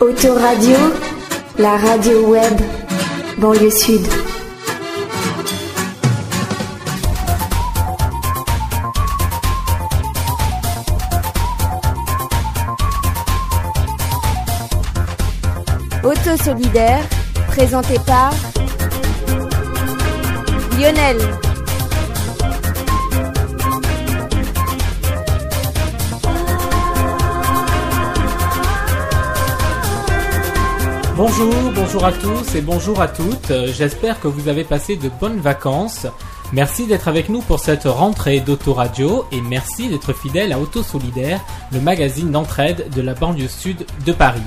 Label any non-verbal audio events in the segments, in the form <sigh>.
Autoradio, la radio web, banlieue sud. Auto solidaire, présenté par Lionel. Bonjour, bonjour à tous et bonjour à toutes. Euh, J'espère que vous avez passé de bonnes vacances. Merci d'être avec nous pour cette rentrée d'Autoradio et merci d'être fidèle à Auto Solidaire, le magazine d'entraide de la banlieue sud de Paris.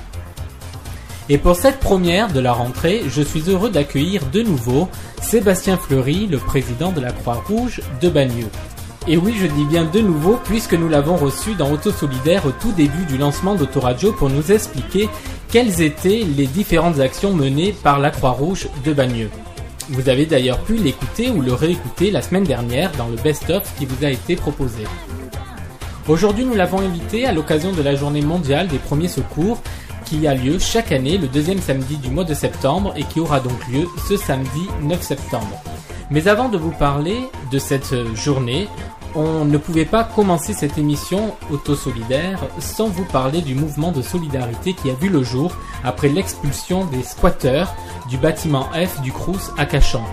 Et pour cette première de la rentrée, je suis heureux d'accueillir de nouveau Sébastien Fleury, le président de la Croix-Rouge de Bagneux. Et oui, je dis bien de nouveau puisque nous l'avons reçu dans Auto Solidaire au tout début du lancement d'Autoradio pour nous expliquer quelles étaient les différentes actions menées par la Croix-Rouge de Bagneux. Vous avez d'ailleurs pu l'écouter ou le réécouter la semaine dernière dans le best-of qui vous a été proposé. Aujourd'hui, nous l'avons invité à l'occasion de la journée mondiale des premiers secours qui a lieu chaque année le deuxième samedi du mois de septembre et qui aura donc lieu ce samedi 9 septembre. Mais avant de vous parler de cette journée, on ne pouvait pas commencer cette émission auto-solidaire sans vous parler du mouvement de solidarité qui a vu le jour après l'expulsion des squatteurs du bâtiment F du Crous à Cachan.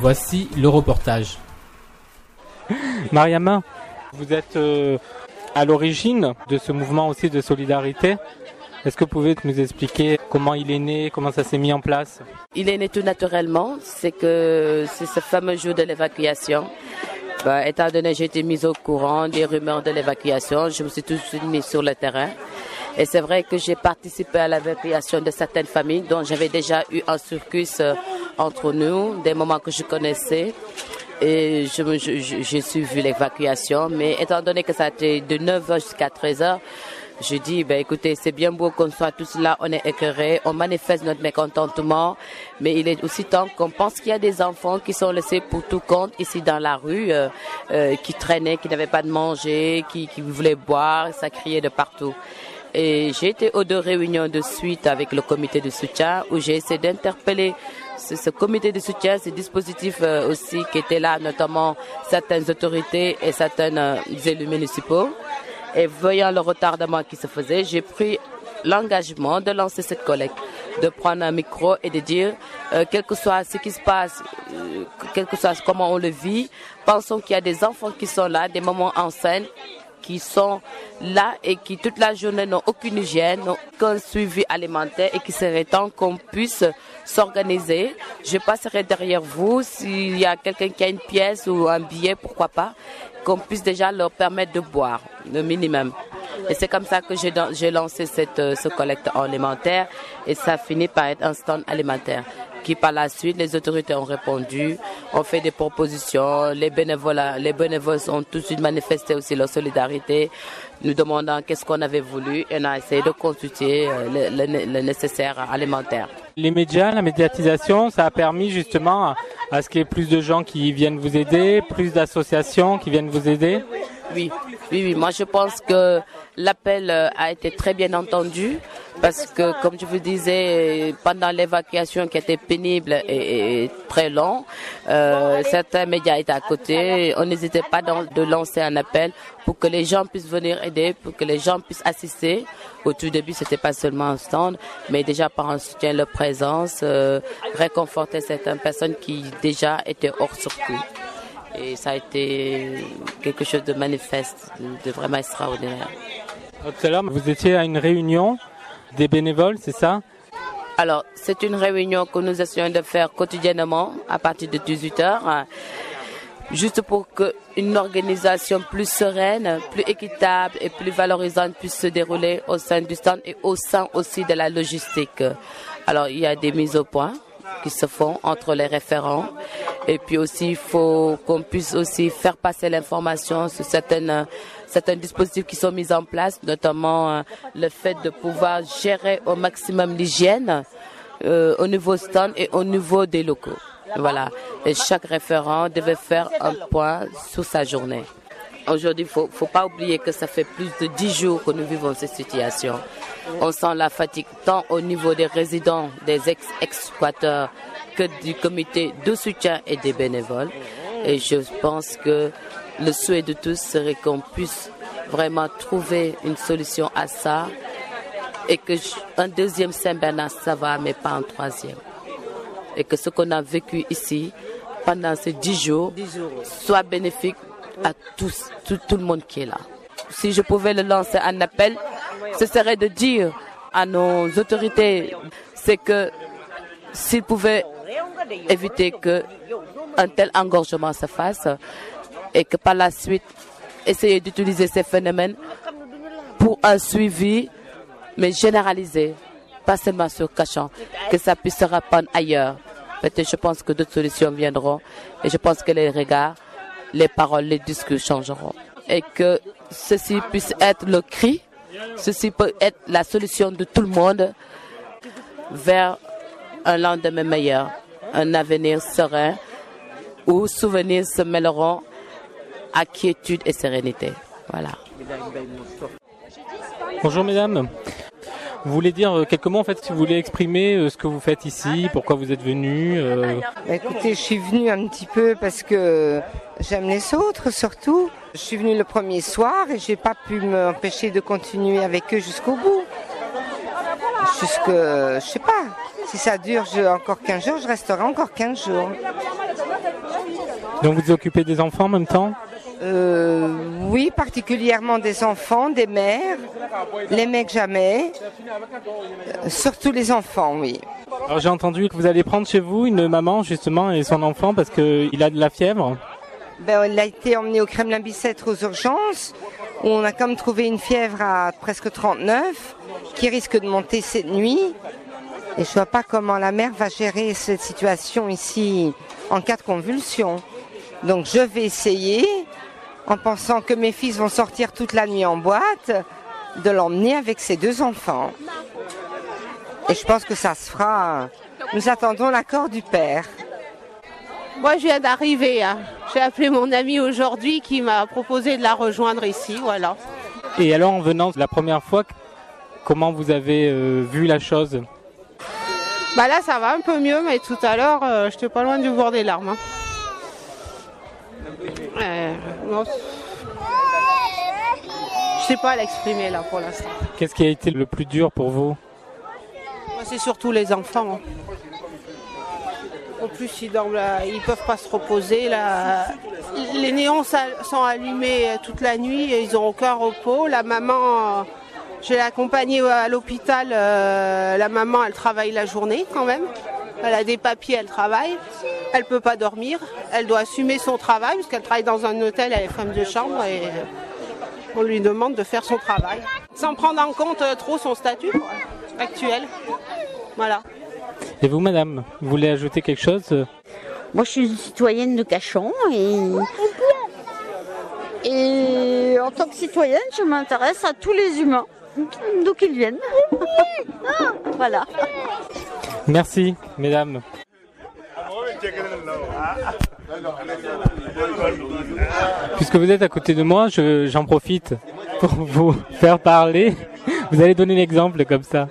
Voici le reportage. <laughs> Mariama, vous êtes euh, à l'origine de ce mouvement aussi de solidarité. Est-ce que vous pouvez nous expliquer comment il est né, comment ça s'est mis en place Il est né tout naturellement, c'est que c'est ce fameux jour de l'évacuation. Bah, étant donné que j'ai été mise au courant des rumeurs de l'évacuation, je me suis tout de suite mise sur le terrain. Et c'est vrai que j'ai participé à l'évacuation de certaines familles dont j'avais déjà eu un circus euh, entre nous, des moments que je connaissais. Et je je- j'ai suivi l'évacuation, mais étant donné que ça a été de 9h jusqu'à 13h, je dis, ben écoutez, c'est bien beau qu'on soit tous là, on est écœurés, on manifeste notre mécontentement, mais il est aussi temps qu'on pense qu'il y a des enfants qui sont laissés pour tout compte ici dans la rue, euh, euh, qui traînaient, qui n'avaient pas de manger, qui, qui voulaient boire, ça criait de partout. Et j'ai été aux deux réunions de suite avec le comité de soutien où j'ai essayé d'interpeller ce, ce comité de soutien, ces dispositifs euh, aussi qui étaient là, notamment certaines autorités et certains euh, élus municipaux. Et voyant le retardement qui se faisait, j'ai pris l'engagement de lancer cette collecte, de prendre un micro et de dire, euh, quel que soit ce qui se passe, euh, quel que soit comment on le vit, pensons qu'il y a des enfants qui sont là, des moments en scène qui sont là et qui toute la journée n'ont aucune hygiène, n'ont aucun suivi alimentaire et qui serait temps qu'on puisse s'organiser. Je passerai derrière vous s'il y a quelqu'un qui a une pièce ou un billet, pourquoi pas, qu'on puisse déjà leur permettre de boire, le minimum. Et c'est comme ça que j'ai lancé cette, euh, ce collecte alimentaire et ça finit par être un stand alimentaire qui par la suite, les autorités ont répondu, ont fait des propositions, les bénévoles, les bénévoles ont tout de suite manifesté aussi leur solidarité, nous demandant qu'est-ce qu'on avait voulu et on a essayé de consulter euh, le, le- le nécessaire alimentaire. Les médias, la médiatisation, ça a permis justement à, à ce qu'il y ait plus de gens qui viennent vous aider, plus d'associations qui viennent vous aider? Oui, oui, oui. Moi, je pense que l'appel euh, a été très bien entendu parce que, comme je vous disais, pendant l'évacuation qui était pénible et, très long, euh, certains médias étaient à côté. On n'hésitait pas de lancer un appel pour que les gens puissent venir aider, pour que les gens puissent assister. Au tout début, c'était pas seulement un stand, mais déjà par un soutien, leur présence, euh, réconforter certaines personnes qui déjà étaient hors circuit. Et ça a été quelque chose de manifeste, de vraiment extraordinaire. Tout à l'heure, vous étiez à une réunion des bénévoles, c'est ça? Alors, c'est une réunion que nous essayons de faire quotidiennement à partir de 18h, juste pour qu'une organisation plus sereine, plus équitable et plus valorisante puisse se dérouler au sein du stand et au sein aussi de la logistique. Alors, il y a des mises au point qui se font entre les référents. Et puis aussi, il faut qu'on puisse aussi faire passer l'information sur certaines, certains dispositifs qui sont mis en place, notamment euh, le fait de pouvoir gérer au maximum l'hygiène euh, au niveau stand et au niveau des locaux. Voilà. Et chaque référent devait faire un point sur sa journée. Aujourd'hui, il faut, faut pas oublier que ça fait plus de dix jours que nous vivons cette situation. On sent la fatigue tant au niveau des résidents, des ex-exploiteurs que du comité de soutien et des bénévoles. Et je pense que le souhait de tous serait qu'on puisse vraiment trouver une solution à ça et que un deuxième Saint-Bernard, ça va, mais pas un troisième. Et que ce qu'on a vécu ici pendant ces dix jours soit bénéfique à tous, tout, tout le monde qui est là. Si je pouvais le lancer un appel, ce serait de dire à nos autorités, c'est que s'ils pouvaient éviter que un tel engorgement se fasse et que par la suite essayer d'utiliser ces phénomènes pour un suivi mais généralisé, pas seulement sur Cachan, que ça puisse se répandre ailleurs. Peut-être je pense que d'autres solutions viendront et je pense que les regards, les paroles, les discours changeront et que ceci puisse être le cri, ceci peut être la solution de tout le monde vers un lendemain meilleur, un avenir serein où souvenirs se mêleront à quiétude et sérénité. Voilà. Bonjour mesdames. Vous voulez dire quelques mots en fait si vous voulez exprimer ce que vous faites ici, pourquoi vous êtes venu Écoutez, je suis venue un petit peu parce que j'aime les autres surtout. Je suis venue le premier soir et j'ai pas pu m'empêcher de continuer avec eux jusqu'au bout. Jusque, je sais pas, si ça dure encore 15 jours, je resterai encore 15 jours. Donc vous vous occupez des enfants en même temps? Euh, Oui, particulièrement des enfants, des mères, les mecs jamais, euh, surtout les enfants, oui. Alors j'ai entendu que vous allez prendre chez vous une maman justement et son enfant parce qu'il a de la fièvre. Ben, il a été emmené au Kremlin-Bicêtre aux urgences, où on a comme trouvé une fièvre à presque 39, qui risque de monter cette nuit. Et je vois pas comment la mère va gérer cette situation ici en cas de convulsion. Donc je vais essayer, en pensant que mes fils vont sortir toute la nuit en boîte, de l'emmener avec ses deux enfants. Et je pense que ça se fera. Nous attendons l'accord du père. Moi, je viens d'arriver. Hein. J'ai appelé mon ami aujourd'hui qui m'a proposé de la rejoindre ici. Voilà. Et alors, en venant la première fois, comment vous avez euh, vu la chose? Bah là, ça va un peu mieux, mais tout à l'heure, euh, j'étais pas loin du bord des larmes. Hein. Euh, non, je sais pas l'exprimer là pour l'instant. Qu'est-ce qui a été le plus dur pour vous c'est surtout les enfants. Hein. En plus, ils dorment là, ils peuvent pas se reposer là. Les néons sont allumés toute la nuit et ils ont aucun repos. La maman, je l'ai accompagnée à l'hôpital. Euh, la maman, elle travaille la journée quand même. Elle a des papiers, elle travaille. Elle peut pas dormir. Elle doit assumer son travail parce qu'elle travaille dans un hôtel, elle est femme de chambre et on lui demande de faire son travail. Sans prendre en compte trop son statut actuel. Voilà. Et vous, madame, vous voulez ajouter quelque chose? Moi, je suis une citoyenne de Cachan et, et en tant que citoyenne, je m'intéresse à tous les humains, d'où qu'ils viennent. <laughs> voilà. Merci, mesdames. Puisque vous êtes à côté de moi, j'en profite pour vous faire parler. Vous allez donner l'exemple comme ça.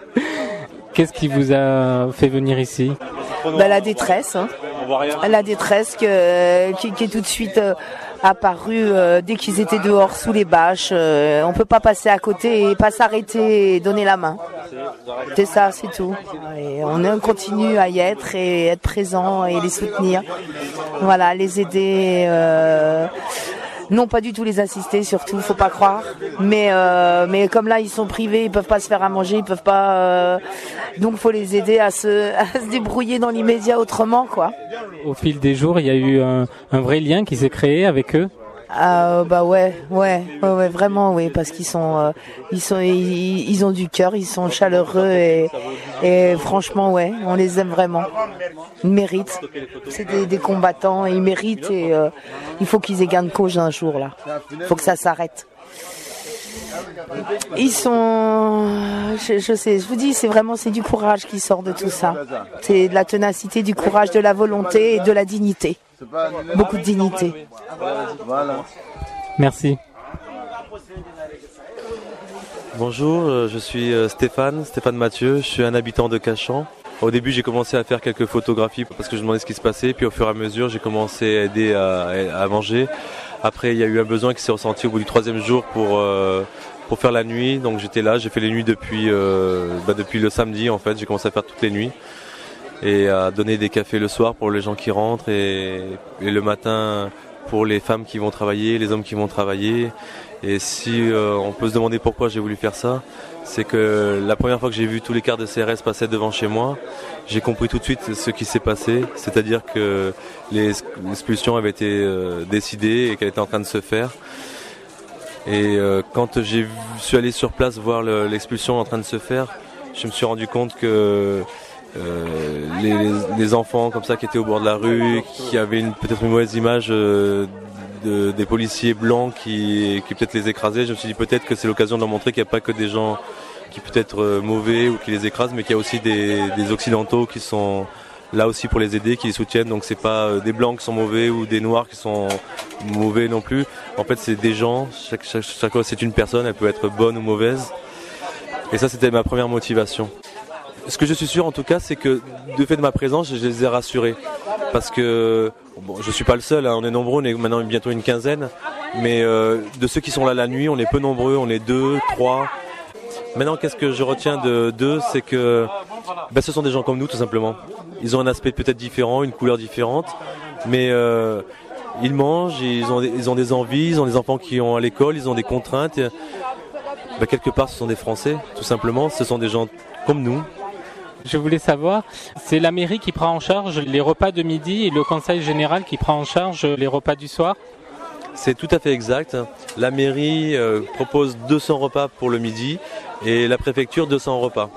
Qu'est-ce qui vous a fait venir ici? Bah, La détresse. Hein. La détresse que, qui, qui, est tout de suite euh, apparue euh, dès qu'ils étaient dehors sous les bâches. Euh, on peut pas passer à côté et pas s'arrêter et donner la main. C'est ça, c'est tout. Et on continue à y être et être présent et les soutenir. Voilà, les aider. Euh, non, pas du tout les assister, surtout, faut pas croire. Mais euh, mais comme là, ils sont privés, ils peuvent pas se faire à manger, ils peuvent pas. Euh, donc, faut les aider à se, <laughs> à se débrouiller dans l'immédiat autrement, quoi. Au fil des jours, il y a eu un, un vrai lien qui s'est créé avec eux. Ah bah ouais, ouais, ouais, vraiment, oui, parce qu'ils sont, euh, ils sont, ils, ont du cœur, ils sont chaleureux et, et franchement, ouais, on les aime vraiment. Ils méritent. C'est des, des, combattants, ils méritent et euh, il faut qu'ils aient gain de cause un jour là. Il faut que ça s'arrête. Ils sont, je, je, sais, je vous dis, c'est vraiment c'est du courage qui sort de tout ça. C'est de la ténacité, du courage, de la volonté et de la dignité. Beaucoup de dignité. Merci. Bonjour, euh, je suis euh, Stéphane, Stéphane Mathieu, je suis un habitant de Cachan. Au début, j'ai commencé à faire quelques photographies parce que je demandais ce qui se passait, puis au fur et à mesure, j'ai commencé à aider à, manger. Après, il y a eu un besoin qui s'est ressenti au bout du troisième jour pour euh, pour faire la nuit. Donc j'étais là, j'ai fait les nuits depuis bah, depuis le samedi en fait. J'ai commencé à faire toutes les nuits et à donner des cafés le soir pour les gens qui rentrent et, et le matin pour les femmes qui vont travailler, les hommes qui vont travailler. Et si euh, on peut se demander pourquoi j'ai voulu faire ça, c'est que la première fois que j'ai vu tous les quarts de CRS passer devant chez moi, j'ai compris tout de suite ce qui s'est passé, c'est-à-dire que l'expulsion avait été euh, décidée et qu'elle était en train de se faire. Et euh, quand j'ai suis allé sur place voir l'expulsion en train de se faire, je me suis rendu compte que les, enfants comme ça qui étaient au bord de la rue, qui avaient peut-être une mauvaise image des policiers blancs qui, qui peut-être les écrasaient. Je me suis dit peut-être que c'est l'occasion de leur montrer qu'il n'y a pas que des gens qui peut être euh, mauvais ou qui les écrasent, mais qu'il y a aussi des, occidentaux qui sont là aussi pour les aider, qui les soutiennent. Donc c'est pas euh, des blancs qui sont mauvais ou des noirs qui sont mauvais non plus. En fait, c'est des gens. Chaque, chaque, chaque c'est une personne. Elle peut être bonne ou mauvaise. Et ça, c'était ma première motivation. Ce que je suis sûr, en tout cas, c'est que de fait de ma présence, je les ai rassurés parce que bon, je suis pas le seul, hein, on est nombreux, on est maintenant bientôt une quinzaine, mais euh, de ceux qui sont là la nuit, on est peu nombreux, on est deux, trois. Maintenant, qu'est-ce que je retiens de d'eux, c'est que ben, ce sont des gens comme nous, tout simplement. Ils ont un aspect peut-être différent, une couleur différente, mais euh, ils mangent, ils ont, ils ont des envies, ils ont des enfants qui ont à l'école, ils ont des contraintes. Ben, quelque part, ce sont des Français, tout simplement. Ce sont des gens comme nous, je voulais savoir, c'est la mairie qui prend en charge les repas de midi et le conseil général qui prend en charge les repas du soir c'est tout à fait exact. La mairie euh, propose 200 repas pour le midi et la préfecture 200 repas.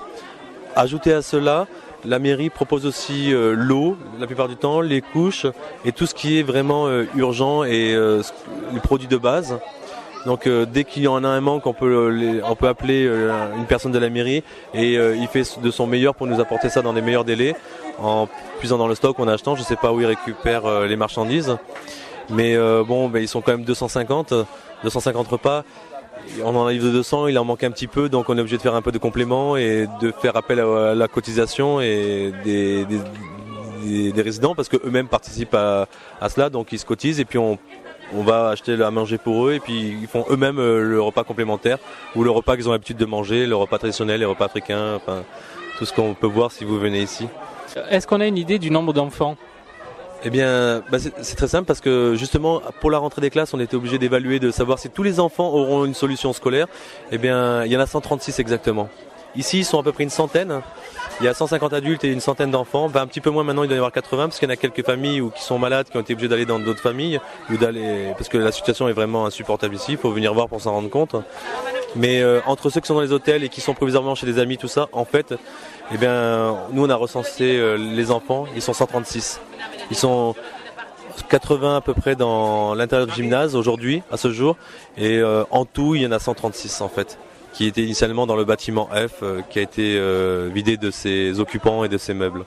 Ajouté à cela, la mairie propose aussi euh, l'eau la plupart du temps, les couches et tout ce qui est vraiment euh, urgent et les produits de base. Donc euh, dès qu'il y en a un manque, on peut, on peut appeler euh, une personne de la mairie et euh, il fait de son meilleur pour nous apporter ça dans les meilleurs délais en puisant dans le stock, en achetant. Je ne sais pas où il récupère les marchandises, mais bon, ben, ils sont quand même 250, 250 repas. On en arrive de 200, il en manque un petit peu, donc on est obligé de faire un peu de complément et de faire appel à, la cotisation et des, résidents parce qu'eux-mêmes participent à, à, cela, donc ils se cotisent et puis on on va acheter à manger pour eux et puis ils font eux-mêmes euh, le repas complémentaire ou le repas qu'ils ont l'habitude de manger, le repas traditionnel, les repas africains, enfin tout ce qu'on peut voir si vous venez ici. Est-ce qu'on a une idée du nombre d'enfants? Eh bien, bah, c'est très simple parce que justement, pour la rentrée des classes, on était obligé d'évaluer, de savoir si tous les enfants auront une solution scolaire. Eh bien, il y en a 136 exactement. Ici, ils sont à peu près une centaine. Il y a 150 adultes et une centaine d'enfants. Ben, un petit peu moins maintenant, il doit y avoir 80 parce qu'il y en a quelques familles ou qui sont malades, qui ont été obligés d'aller dans d'autres familles ou d'aller parce que la situation est vraiment insupportable ici. Il faut venir voir pour s'en rendre compte. Mais euh, entre ceux qui sont dans les hôtels et qui sont provisoirement chez des amis, tout ça, en fait, eh bien, nous on a recensé euh, les enfants. Ils sont 136. Ils sont 80 à peu près dans l'intérieur du gymnase aujourd'hui, à ce jour, et euh, en tout, il y en a 136 en fait qui était initialement dans le bâtiment F, euh, qui a été euh, vidé de ses occupants et de ses meubles.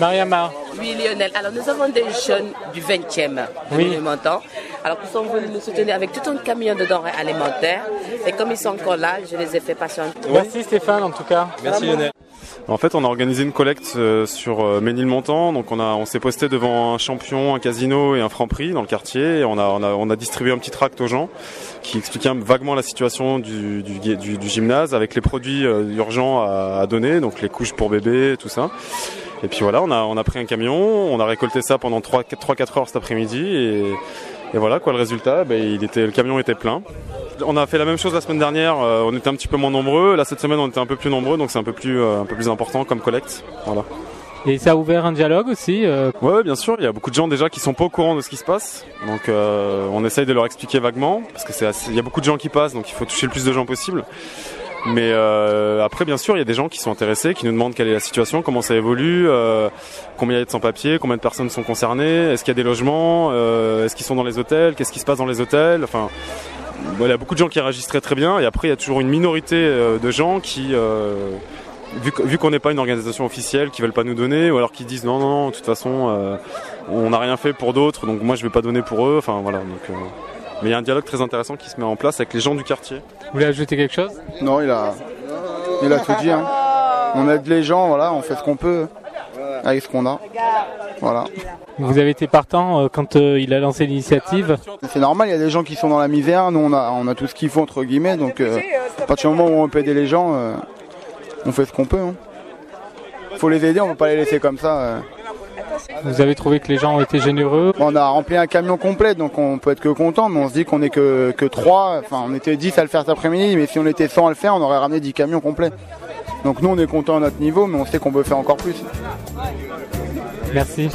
Mariama. Oui, Lionel. Alors, nous avons des jeunes du 20e oui. Alors, ils sont venus nous soutenir avec tout un camion de denrées alimentaires. Et comme ils sont encore là, je les ai fait patienter. Merci Stéphane, en tout cas. Merci Lionel. En fait, on a organisé une collecte euh, sur euh, Ménilmontant. Donc, on, a, on s'est posté devant un champion, un casino et un franc prix dans le quartier. On, a, on, a, on a distribué un petit tract aux gens qui expliquait vaguement la situation du, du, du, gymnase avec les produits euh, urgents à, à, donner, donc les couches pour bébé, tout ça. Et puis voilà, on a, on a pris un camion, on a récolté ça pendant 3-4 heures cet après-midi. Et, et, voilà, quoi, le résultat, ben, il était, le camion était plein. On a fait la même chose la semaine dernière, euh, on était un petit peu moins nombreux. Là, cette semaine, on était un peu plus nombreux, donc c'est un peu plus, euh, un peu plus important comme collecte. Voilà. Et ça a ouvert un dialogue aussi euh... Ouais, bien sûr. Il y a beaucoup de gens déjà qui sont pas au courant de ce qui se passe. Donc, euh, on essaye de leur expliquer vaguement, parce que c'est il y a beaucoup de gens qui passent, donc il faut toucher le plus de gens possible. Mais euh, après, bien sûr, il y a des gens qui sont intéressés, qui nous demandent quelle est la situation, comment ça évolue, euh, combien il y a de sans-papiers, combien de personnes sont concernées, est-ce qu'il y a des logements, euh, est-ce qu'ils sont dans les hôtels, qu'est-ce qui se passe dans les hôtels. Enfin, il y a beaucoup de gens qui réagissent très bien. Et après, il y a toujours une minorité euh, de gens qui, euh, vu, vu qu'on n'est pas une organisation officielle, qui veulent pas nous donner, ou alors qui disent non, non, non, de toute façon, euh, on n'a rien fait pour d'autres, donc moi je vais pas donner pour eux. Enfin voilà. Donc, Mais il y a un dialogue très intéressant qui se met en place avec les gens du quartier. Vous voulez ajouter quelque chose? Non, il a, il a tout dit. hein. On aide les gens, voilà, on fait ce qu'on peut avec ce qu'on a. Voilà. Vous avez été partant euh, quand euh, il a lancé l'initiative? C'est normal, il y a des gens qui sont dans la misère, nous on a, on a tout ce qu'il faut entre guillemets, donc euh, à partir du moment où on peut aider les gens, euh, on fait ce qu'on peut. Hein. Faut les aider, on peut pas les laisser comme ça. Vous avez trouvé que les gens ont été généreux On a rempli un camion complet, donc on peut être que content, mais on se dit qu'on est que, que 3, enfin on était 10 à le faire cet après-midi, mais si on était 100 à le faire, on aurait ramené 10 camions complets. Donc nous on est content à notre niveau, mais on sait qu'on peut faire encore plus. Merci.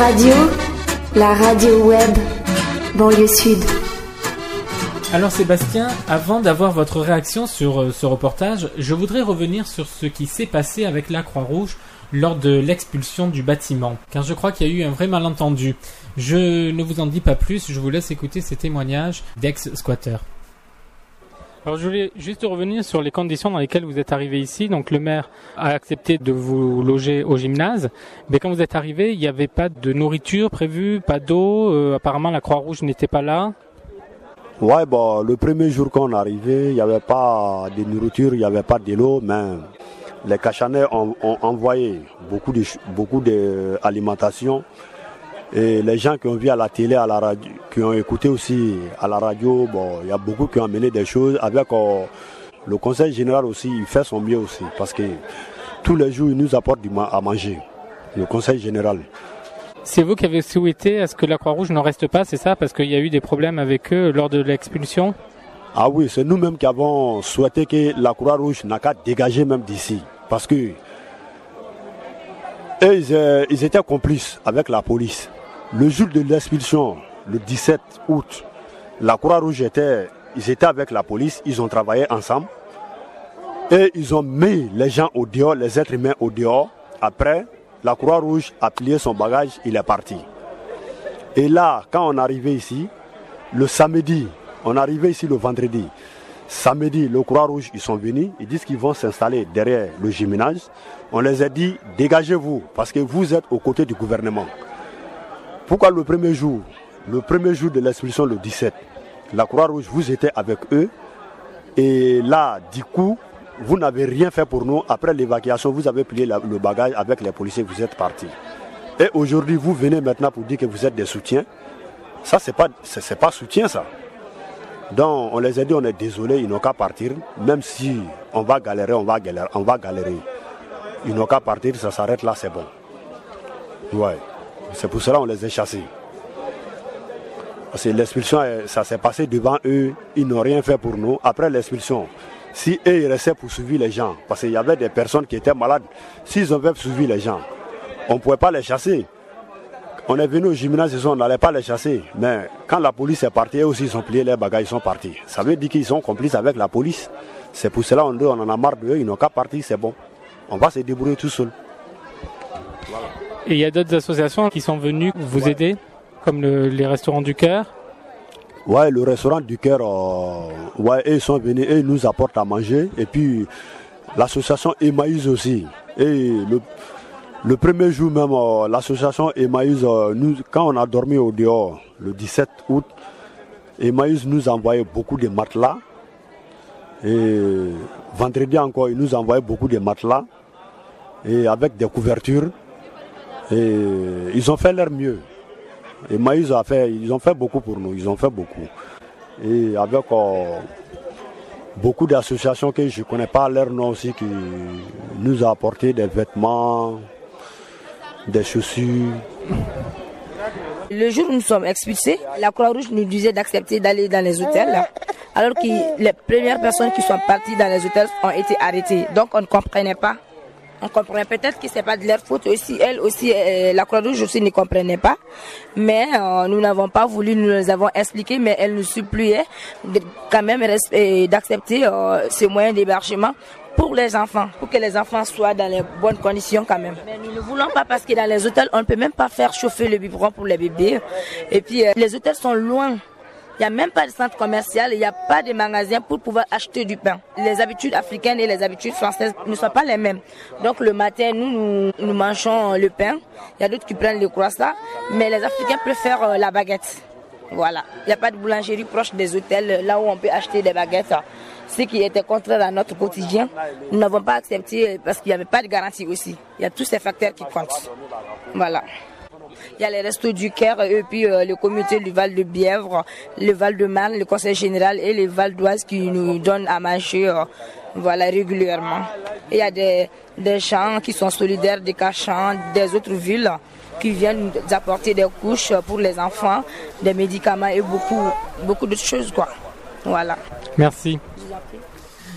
Autoradio, la radio web, banlieue sud. Alors Sébastien, avant d'avoir votre réaction sur euh, ce reportage, je voudrais revenir sur ce qui s'est passé avec la Croix-Rouge lors de l'expulsion du bâtiment, car je crois qu'il y a eu un vrai malentendu. Je ne vous en dis pas plus, je vous laisse écouter ces témoignages d'ex-squatteurs. Alors je voulais juste revenir sur les conditions dans lesquelles vous êtes arrivé ici. Donc le maire a accepté de vous loger au gymnase, mais quand vous êtes arrivé, il n'y avait pas de nourriture prévue, pas d'eau. Euh, apparemment la Croix-Rouge n'était pas là. Ouais, bon, le premier jour qu'on est arrivé, il n'y avait pas de nourriture, il n'y avait pas de l'eau, mais les Cachanais ont, envoyé beaucoup de beaucoup d'alimentation. Et les gens qui ont vu à la télé, à la radio, qui ont écouté aussi à la radio, bon, il y a beaucoup qui ont amené des choses avec euh, le conseil général aussi, il fait son mieux aussi, parce que tous les jours, il nous apporte du à manger, le conseil général. C'est vous qui avez souhaité à ce que la Croix-Rouge n'en reste pas, c'est ça? Parce qu'il y a eu des problèmes avec eux lors de l'expulsion? Ah oui, c'est nous-mêmes qui avons souhaité que la Croix-Rouge n'a qu'à dégager même d'ici. Parce que euh, ils étaient complices avec la police. Le jour de l'expulsion, le 17 août, la Croix-Rouge était, ils étaient avec la police, ils ont travaillé ensemble. Et ils ont mis les gens au dehors, les êtres humains au dehors. Après, la Croix-Rouge a plié son bagage, il est parti. Et là, quand on arrivé ici, le samedi, on arrivé ici le vendredi. Samedi, le Croix-Rouge, ils sont venus, ils disent qu'ils vont s'installer derrière le gymnase. On les a dit, dégagez-vous, parce que vous êtes aux côtés du gouvernement. Pourquoi le premier jour Le premier jour de l'expulsion, le 17, la Croix-Rouge, vous étiez avec eux. Et là, du coup, vous n'avez rien fait pour nous. Après l'évacuation, vous avez plié le bagage avec les policiers, vous êtes partis. Et aujourd'hui, vous venez maintenant pour dire que vous êtes des soutiens. Ça, c'est pas, pas soutien, ça. Donc, on les a dit, on est désolé, ils n'ont qu'à partir. Même si on va galérer, on va galérer, on va galérer. Ils n'ont qu'à partir, ça s'arrête là, c'est bon. Ouais. C'est pour cela qu'on les a chassés. Parce que l'expulsion, ça s'est passé devant eux, ils n'ont rien fait pour nous. Après l'expulsion, si eux ils restaient pour suivre les gens, parce qu'il y avait des personnes qui étaient malades, s'ils avaient suivi les gens, on ne pouvait pas les chasser. On est venu au gymnase, on n'allait pas les chasser. Mais quand la police est partie, eux aussi ils ont plié les bagages, ils sont partis. Ça veut dire qu'ils sont complices avec la police. C'est pour cela qu'on on en a marre d'eux, ils n'ont qu'à partir, c'est bon. On va se débrouiller tout seul. Et il y a d'autres associations qui sont venues vous aider, comme les restaurants du cœur Ouais, le restaurant du cœur, euh, ouais, ils sont venus et ils nous apportent à manger. Et puis l'association Emmaüs aussi. Et le, premier jour même, euh, l'association Emmaüs, euh, nous, quand on a dormi au dehors, le 17 août, Emmaüs nous envoyait beaucoup de matelas. Et vendredi encore, ils nous envoyaient beaucoup de matelas. Et avec des couvertures. Et ils ont fait leur mieux. Et Maïs a fait, ils ont fait beaucoup pour nous, ils ont fait beaucoup. Et avec euh, beaucoup d'associations que je ne connais pas leur nom aussi qui nous ont apporté des vêtements, des chaussures. Le jour où nous sommes expulsés, la Croix-Rouge nous disait d'accepter d'aller dans les hôtels, alors que les premières personnes qui sont parties dans les hôtels ont été arrêtées. Donc on ne comprenait pas on comprenait peut-être que c'est pas de leur faute aussi. Elle aussi, euh, la Croix-Rouge aussi ne comprenait pas. Mais euh, nous n'avons pas voulu, nous les avons expliqué, mais elle nous suppliait de, quand même d'accepter euh, ce moyen d'hébergement pour les enfants, pour que les enfants soient dans les bonnes conditions quand même. Mais nous ne voulons pas parce que dans les hôtels, on ne peut même pas faire chauffer le biberon pour les bébés. Et puis, les hôtels sont loin il n'y a même pas de centre commercial, il n'y a pas de magasin pour pouvoir acheter du pain. Les habitudes africaines et les habitudes françaises ne sont pas les mêmes. Donc le matin, nous, nous, mangeons le pain. Il y a d'autres qui prennent le croissant, mais les Africains préfèrent euh, la baguette. Voilà. Il n'y a pas de boulangerie proche des hôtels, là où on peut acheter des baguettes. Ce qui était contraire à notre quotidien, nous n'avons pas accepté parce qu'il n'y avait pas de garantie aussi. Il y a tous ces facteurs qui comptent. Voilà. Il y a les restos du Caire et puis euh, le comité du Val de Bièvre, le Val de Marne, le conseil général et les Val d'Oise qui nous donnent à manger euh, voilà, régulièrement. il y a des, des gens qui sont solidaires des cachants des autres villes qui viennent nous apporter des couches pour les enfants, des médicaments et beaucoup, beaucoup d'autres choses. Quoi. Voilà. Merci.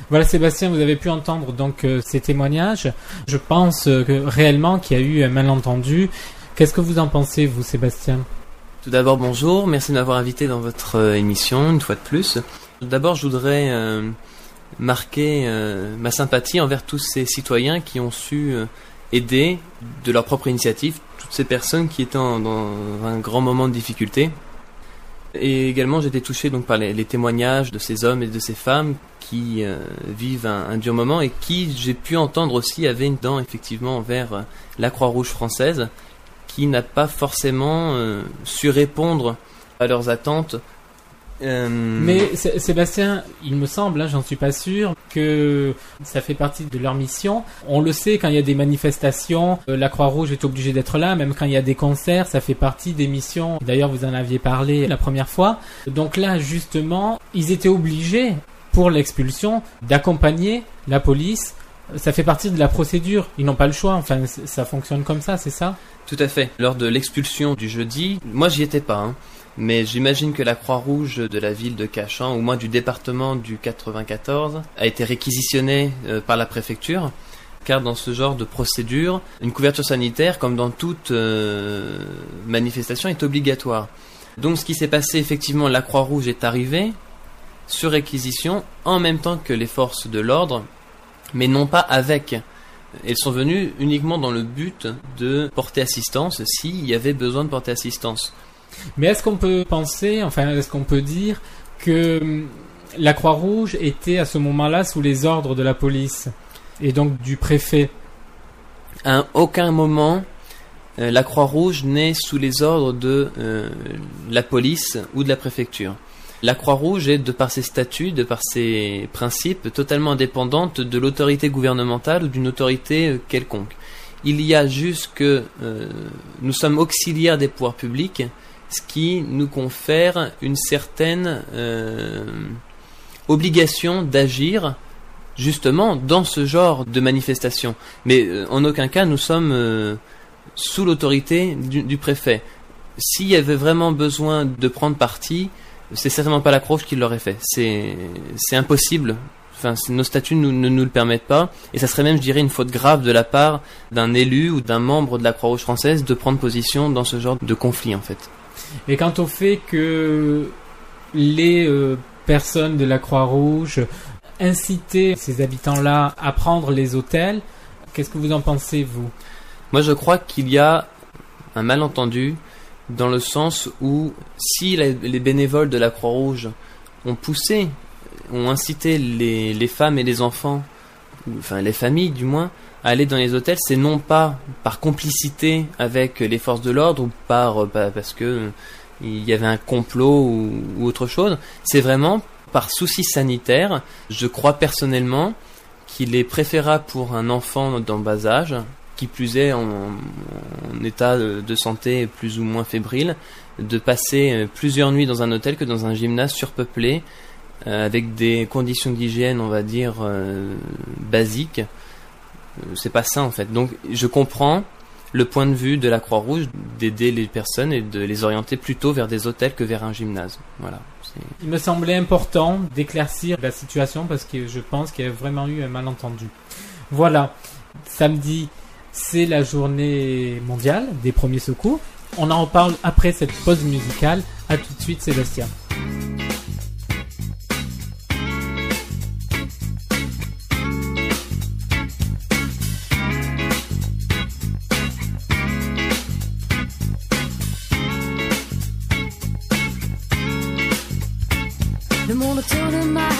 Voilà Sébastien, vous avez pu entendre donc euh, ces témoignages. Je pense réellement qu'il y a eu un malentendu Qu'est-ce que vous en pensez, vous, Sébastien? Tout d'abord, bonjour. Merci de m'avoir invité dans votre euh, émission, une fois de plus. D'abord, je voudrais euh, marquer euh, ma sympathie envers tous ces citoyens qui ont su aider de leur propre initiative toutes ces personnes qui étaient dans un grand moment de difficulté. Et également, été touché donc par les, témoignages de ces hommes et de ces femmes qui vivent un, dur moment et qui, j'ai pu entendre aussi, avaient une dent effectivement envers la Croix-Rouge française qui n'a pas forcément euh, su répondre à leurs attentes. Euh, Mais Sébastien, il me semble, hein, j'en suis pas sûr, que ça fait partie de leur mission. On le sait, quand il y a des manifestations, euh, la Croix-Rouge est obligée d'être là, même quand il y a des concerts, ça fait partie des missions. D'ailleurs, vous en aviez parlé la première fois. Donc là, justement, ils étaient obligés, pour l'expulsion, d'accompagner la police ça fait partie de la procédure. Ils n'ont pas le choix. Enfin, ça fonctionne comme ça, c'est ça? Tout à fait. Lors de l'expulsion du jeudi, moi j'y étais pas, hein. mais j'imagine que la Croix-Rouge de la ville de Cachan, ou moins du département du 94, a été réquisitionnée euh, par la préfecture. Car dans ce genre de procédure, une couverture sanitaire, comme dans toute euh, manifestation, est obligatoire. Donc ce qui s'est passé, effectivement, la Croix-Rouge est arrivée sur réquisition en même temps que les forces de l'ordre mais non pas avec. Elles sont venues uniquement dans le but de porter assistance s'il y avait besoin de porter assistance. Mais est-ce qu'on peut penser, enfin, est-ce qu'on peut dire que hum, la Croix-Rouge était à ce moment-là sous les ordres de la police et donc du préfet? À aucun moment, euh, la Croix-Rouge n'est sous les ordres de euh, la police ou de la préfecture. La Croix-Rouge est, de par ses statuts, de par ses principes, totalement indépendante de l'autorité gouvernementale ou d'une autorité euh, quelconque. Il y a juste que euh, nous sommes auxiliaires des pouvoirs publics, ce qui nous confère une certaine euh, obligation d'agir justement dans ce genre de manifestation. Mais en aucun cas nous sommes sous l'autorité du, du, préfet. S'il y avait vraiment besoin de prendre parti, c'est certainement pas la Croix qui l'aurait fait. C'est, c'est impossible. Enfin, nos statuts ne nous le permettent pas. Et ça serait même, je dirais, une faute grave de la part d'un élu ou d'un membre de la Croix-Rouge française de prendre position dans ce genre de conflit, en fait. Et quant au fait que les euh, personnes de la Croix-Rouge incitaient ces habitants-là à prendre les hôtels, qu'est-ce que vous en pensez, vous? Moi, je crois qu'il y a un malentendu dans le sens où si les bénévoles de la Croix-Rouge ont poussé, ont incité les, femmes et les enfants, enfin les familles du moins, à aller dans les hôtels, c'est non pas par complicité avec les forces de l'ordre ou par bah, parce que il y avait un complot ou, autre chose, c'est vraiment par souci sanitaire. Je crois personnellement qu'il est préférable pour un enfant dans bas âge qui plus est en, état de santé plus ou moins fébrile, de passer euh, plusieurs nuits dans un hôtel que dans un gymnase surpeuplé, euh, avec des conditions d'hygiène, on va dire, euh, basiques. C'est pas ça en fait. Donc je comprends le point de vue de la Croix-Rouge d'aider les personnes et de les orienter plutôt vers des hôtels que vers un gymnase. Voilà. Il me semblait important d'éclaircir la situation parce que je pense qu'il y a vraiment eu un malentendu. Voilà. Samedi c'est la journée mondiale des premiers secours. On en parle après cette pause musicale. A tout de suite, Sébastien. Le monde tourne mal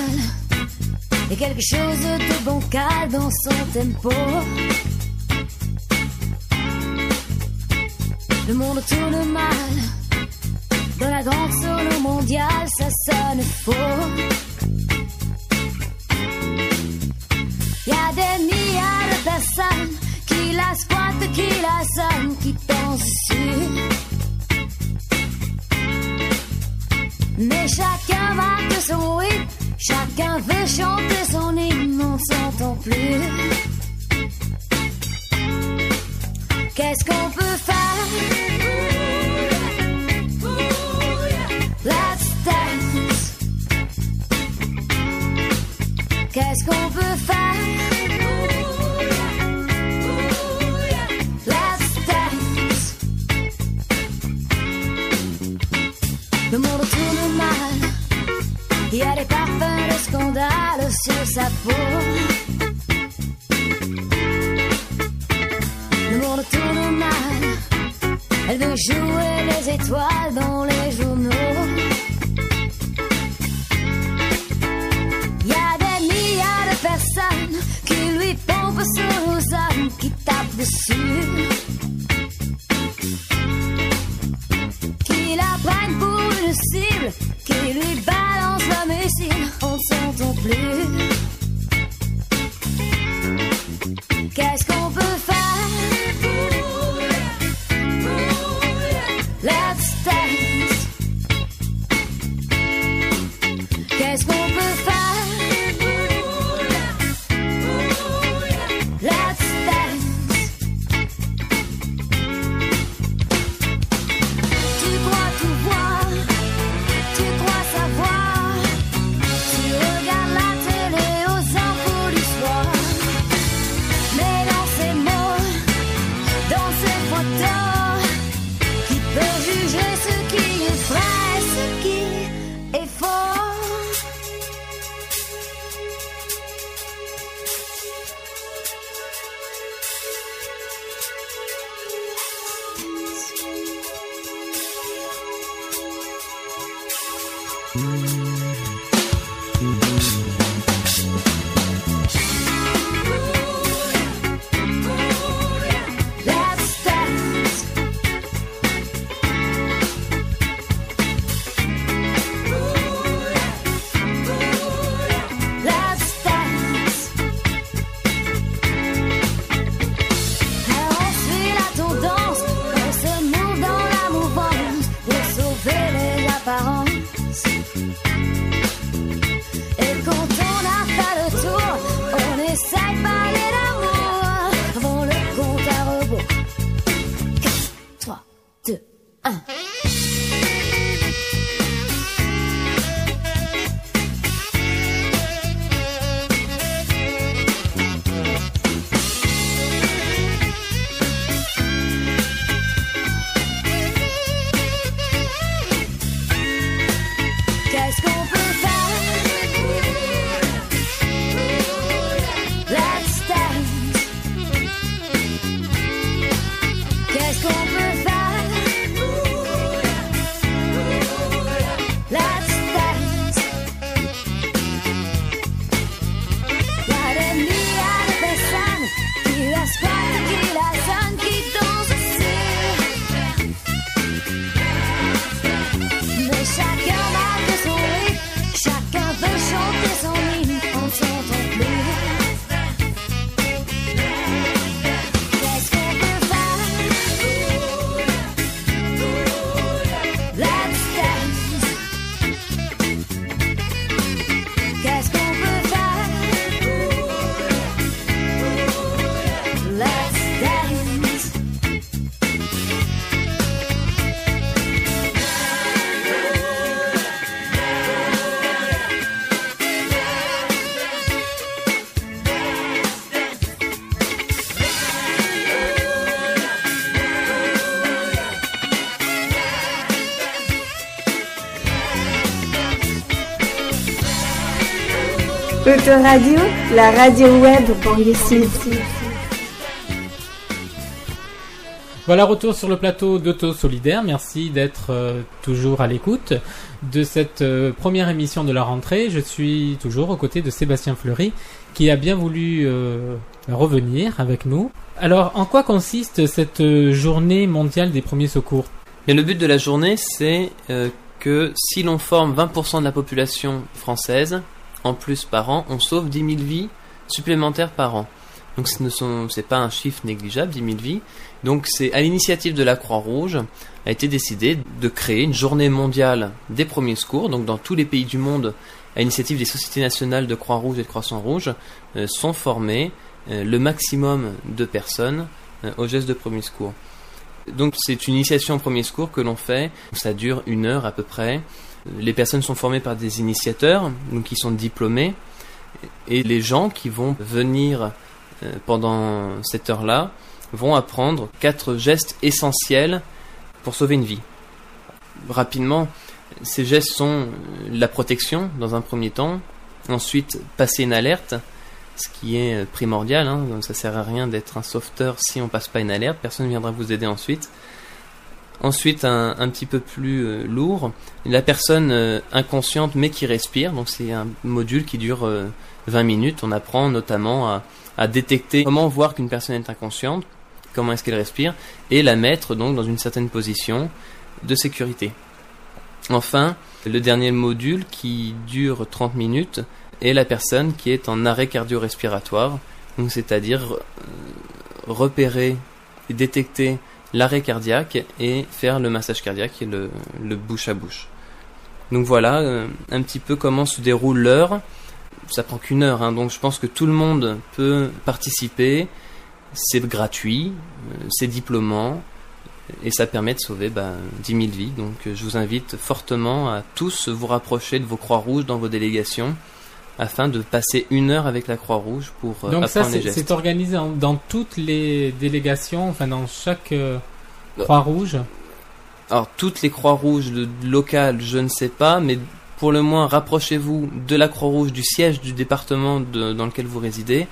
et quelque chose de bancal dans son tempo. Le monde tourne mal. Dans la grande solo mondiale, ça sonne faux. Y a des milliards de personnes qui la squattent, qui la sonnent, qui pensent dessus. Mais chacun marque son rythme, chacun veut chanter son hymne, on ne s'entend plus. Qu'est-ce qu'on peut faire. Qu'est-ce qu'on peut faire? Le monde tourne mal, il y a des sur sa peau. Étoiles Autoradio, la radio web banlieue sud. Voilà, retour sur le plateau d'Auto Solidaire. Merci d'être euh, toujours à l'écoute de cette euh, première émission de la rentrée. Je suis toujours aux côtés de Sébastien Fleury qui a bien voulu euh, revenir avec nous. Alors, en quoi consiste cette journée mondiale des premiers secours? Et le but de la journée, c'est euh, que si l'on forme 20% de la population française, en plus par an, on sauve 10 000 vies supplémentaires par an. Donc ce ne c'est pas un chiffre négligeable, 10 000 vies. Donc c'est à l'initiative de la Croix-Rouge a été décidé de créer une journée mondiale des premiers secours. Donc dans tous les pays du monde, à l'initiative des sociétés nationales de Croix-Rouge et de Croissant-Rouge, euh, sont formés euh, le maximum de personnes euh, aux gestes de premiers secours. Donc c'est une initiation au premier secours que l'on fait. Ça dure une heure à peu près. Les personnes sont formées par des initiateurs, donc qui sont diplômés, et les gens qui vont venir euh, pendant cette heure-là vont apprendre quatre gestes essentiels pour sauver une vie. Rapidement, Ces gestes sont euh, la protection dans un premier temps, ensuite passer une alerte, ce qui est euh, primordial. Hein, donc ça sert à rien d'être un sauveteur si on passe pas une alerte, personne ne viendra vous aider ensuite. Ensuite, un, petit peu plus euh, lourd, la personne euh, inconsciente mais qui respire. Donc c'est un module qui dure euh, 20 minutes. On apprend notamment à, à détecter comment voir qu'une personne est inconsciente, comment est-ce qu'elle respire, et la mettre donc dans une certaine position de sécurité. Enfin, le dernier module qui dure 30 minutes est la personne qui est en arrêt cardio-respiratoire, donc c'est-à-dire euh, repérer et détecter l'arrêt cardiaque et faire le massage cardiaque et le, bouche à bouche. Donc voilà euh, un petit peu comment se déroule l'heure. Ça prend qu'une heure, hein, donc je pense que tout le monde peut participer. C'est gratuit, euh, c'est diplômant et ça permet de sauver bah, 10 000 vies. Donc euh, je vous invite fortement à tous vous rapprocher de vos Croix-Rouges dans vos délégations afin de passer une heure avec la Croix-Rouge pour euh, Donc ça, apprendre les c'est gestes. c'est organisé en- dans toutes les délégations, enfin dans chaque euh, Croix-Rouge. Alors toutes les Croix-Rouges locales, je ne sais pas, mais pour le moins rapprochez-vous de la Croix-Rouge, du siège du département de- dans lequel vous résidez,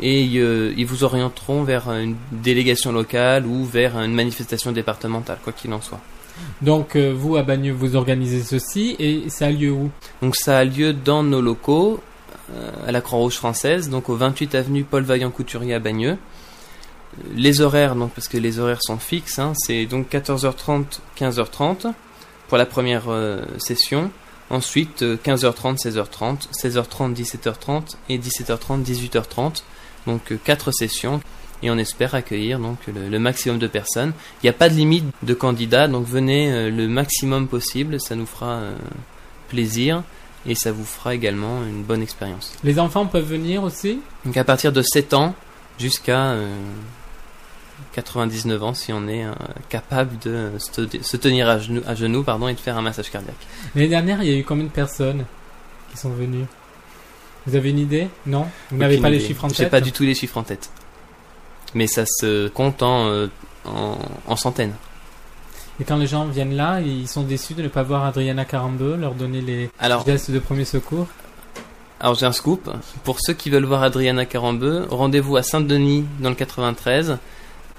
et euh, ils vous orienteront vers une délégation locale ou vers une manifestation départementale, quoi qu'il en soit. Donc euh, vous à Bagneux, vous organisez ceci et ça a lieu où Donc ça a lieu dans nos locaux, euh, à la Croix-Rouge française, donc au 28 avenue Paul Vaillant Couturier à Bagneux. Les horaires, donc parce que les horaires sont fixes, hein, c'est donc 14h30, 15h30 pour la première euh, session. Ensuite, euh, 15h30, 16h30, 16h30, 17h30 et 17h30, 18h30. Donc euh, quatre sessions et on espère accueillir donc le, le maximum de personnes. Il n'y a pas de limite de candidats, donc venez euh, le maximum possible, ça nous fera euh, plaisir et ça vous fera également une bonne expérience. Les enfants peuvent venir aussi? Donc à partir de 7 ans jusqu'à euh, 99 ans si on est euh, capable de se, te- se tenir à genoux, à genoux pardon, et de faire un massage cardiaque. L'année dernière, il y a eu combien de personnes qui sont venues? Vous avez une idée? Non? Vous n'avez pas les chiffres en J'ai tête? pas du tout les chiffres en tête. Mais ça se compte en, euh, en, en centaines. Et quand les gens viennent là, ils sont déçus de ne pas voir Adriana Carambeu, leur donner les Alors- gestes de premier secours. Alors j'ai un scoop. Pour ceux qui veulent voir Adriana Carambeu, rendez-vous à Saint-Denis dans le 93.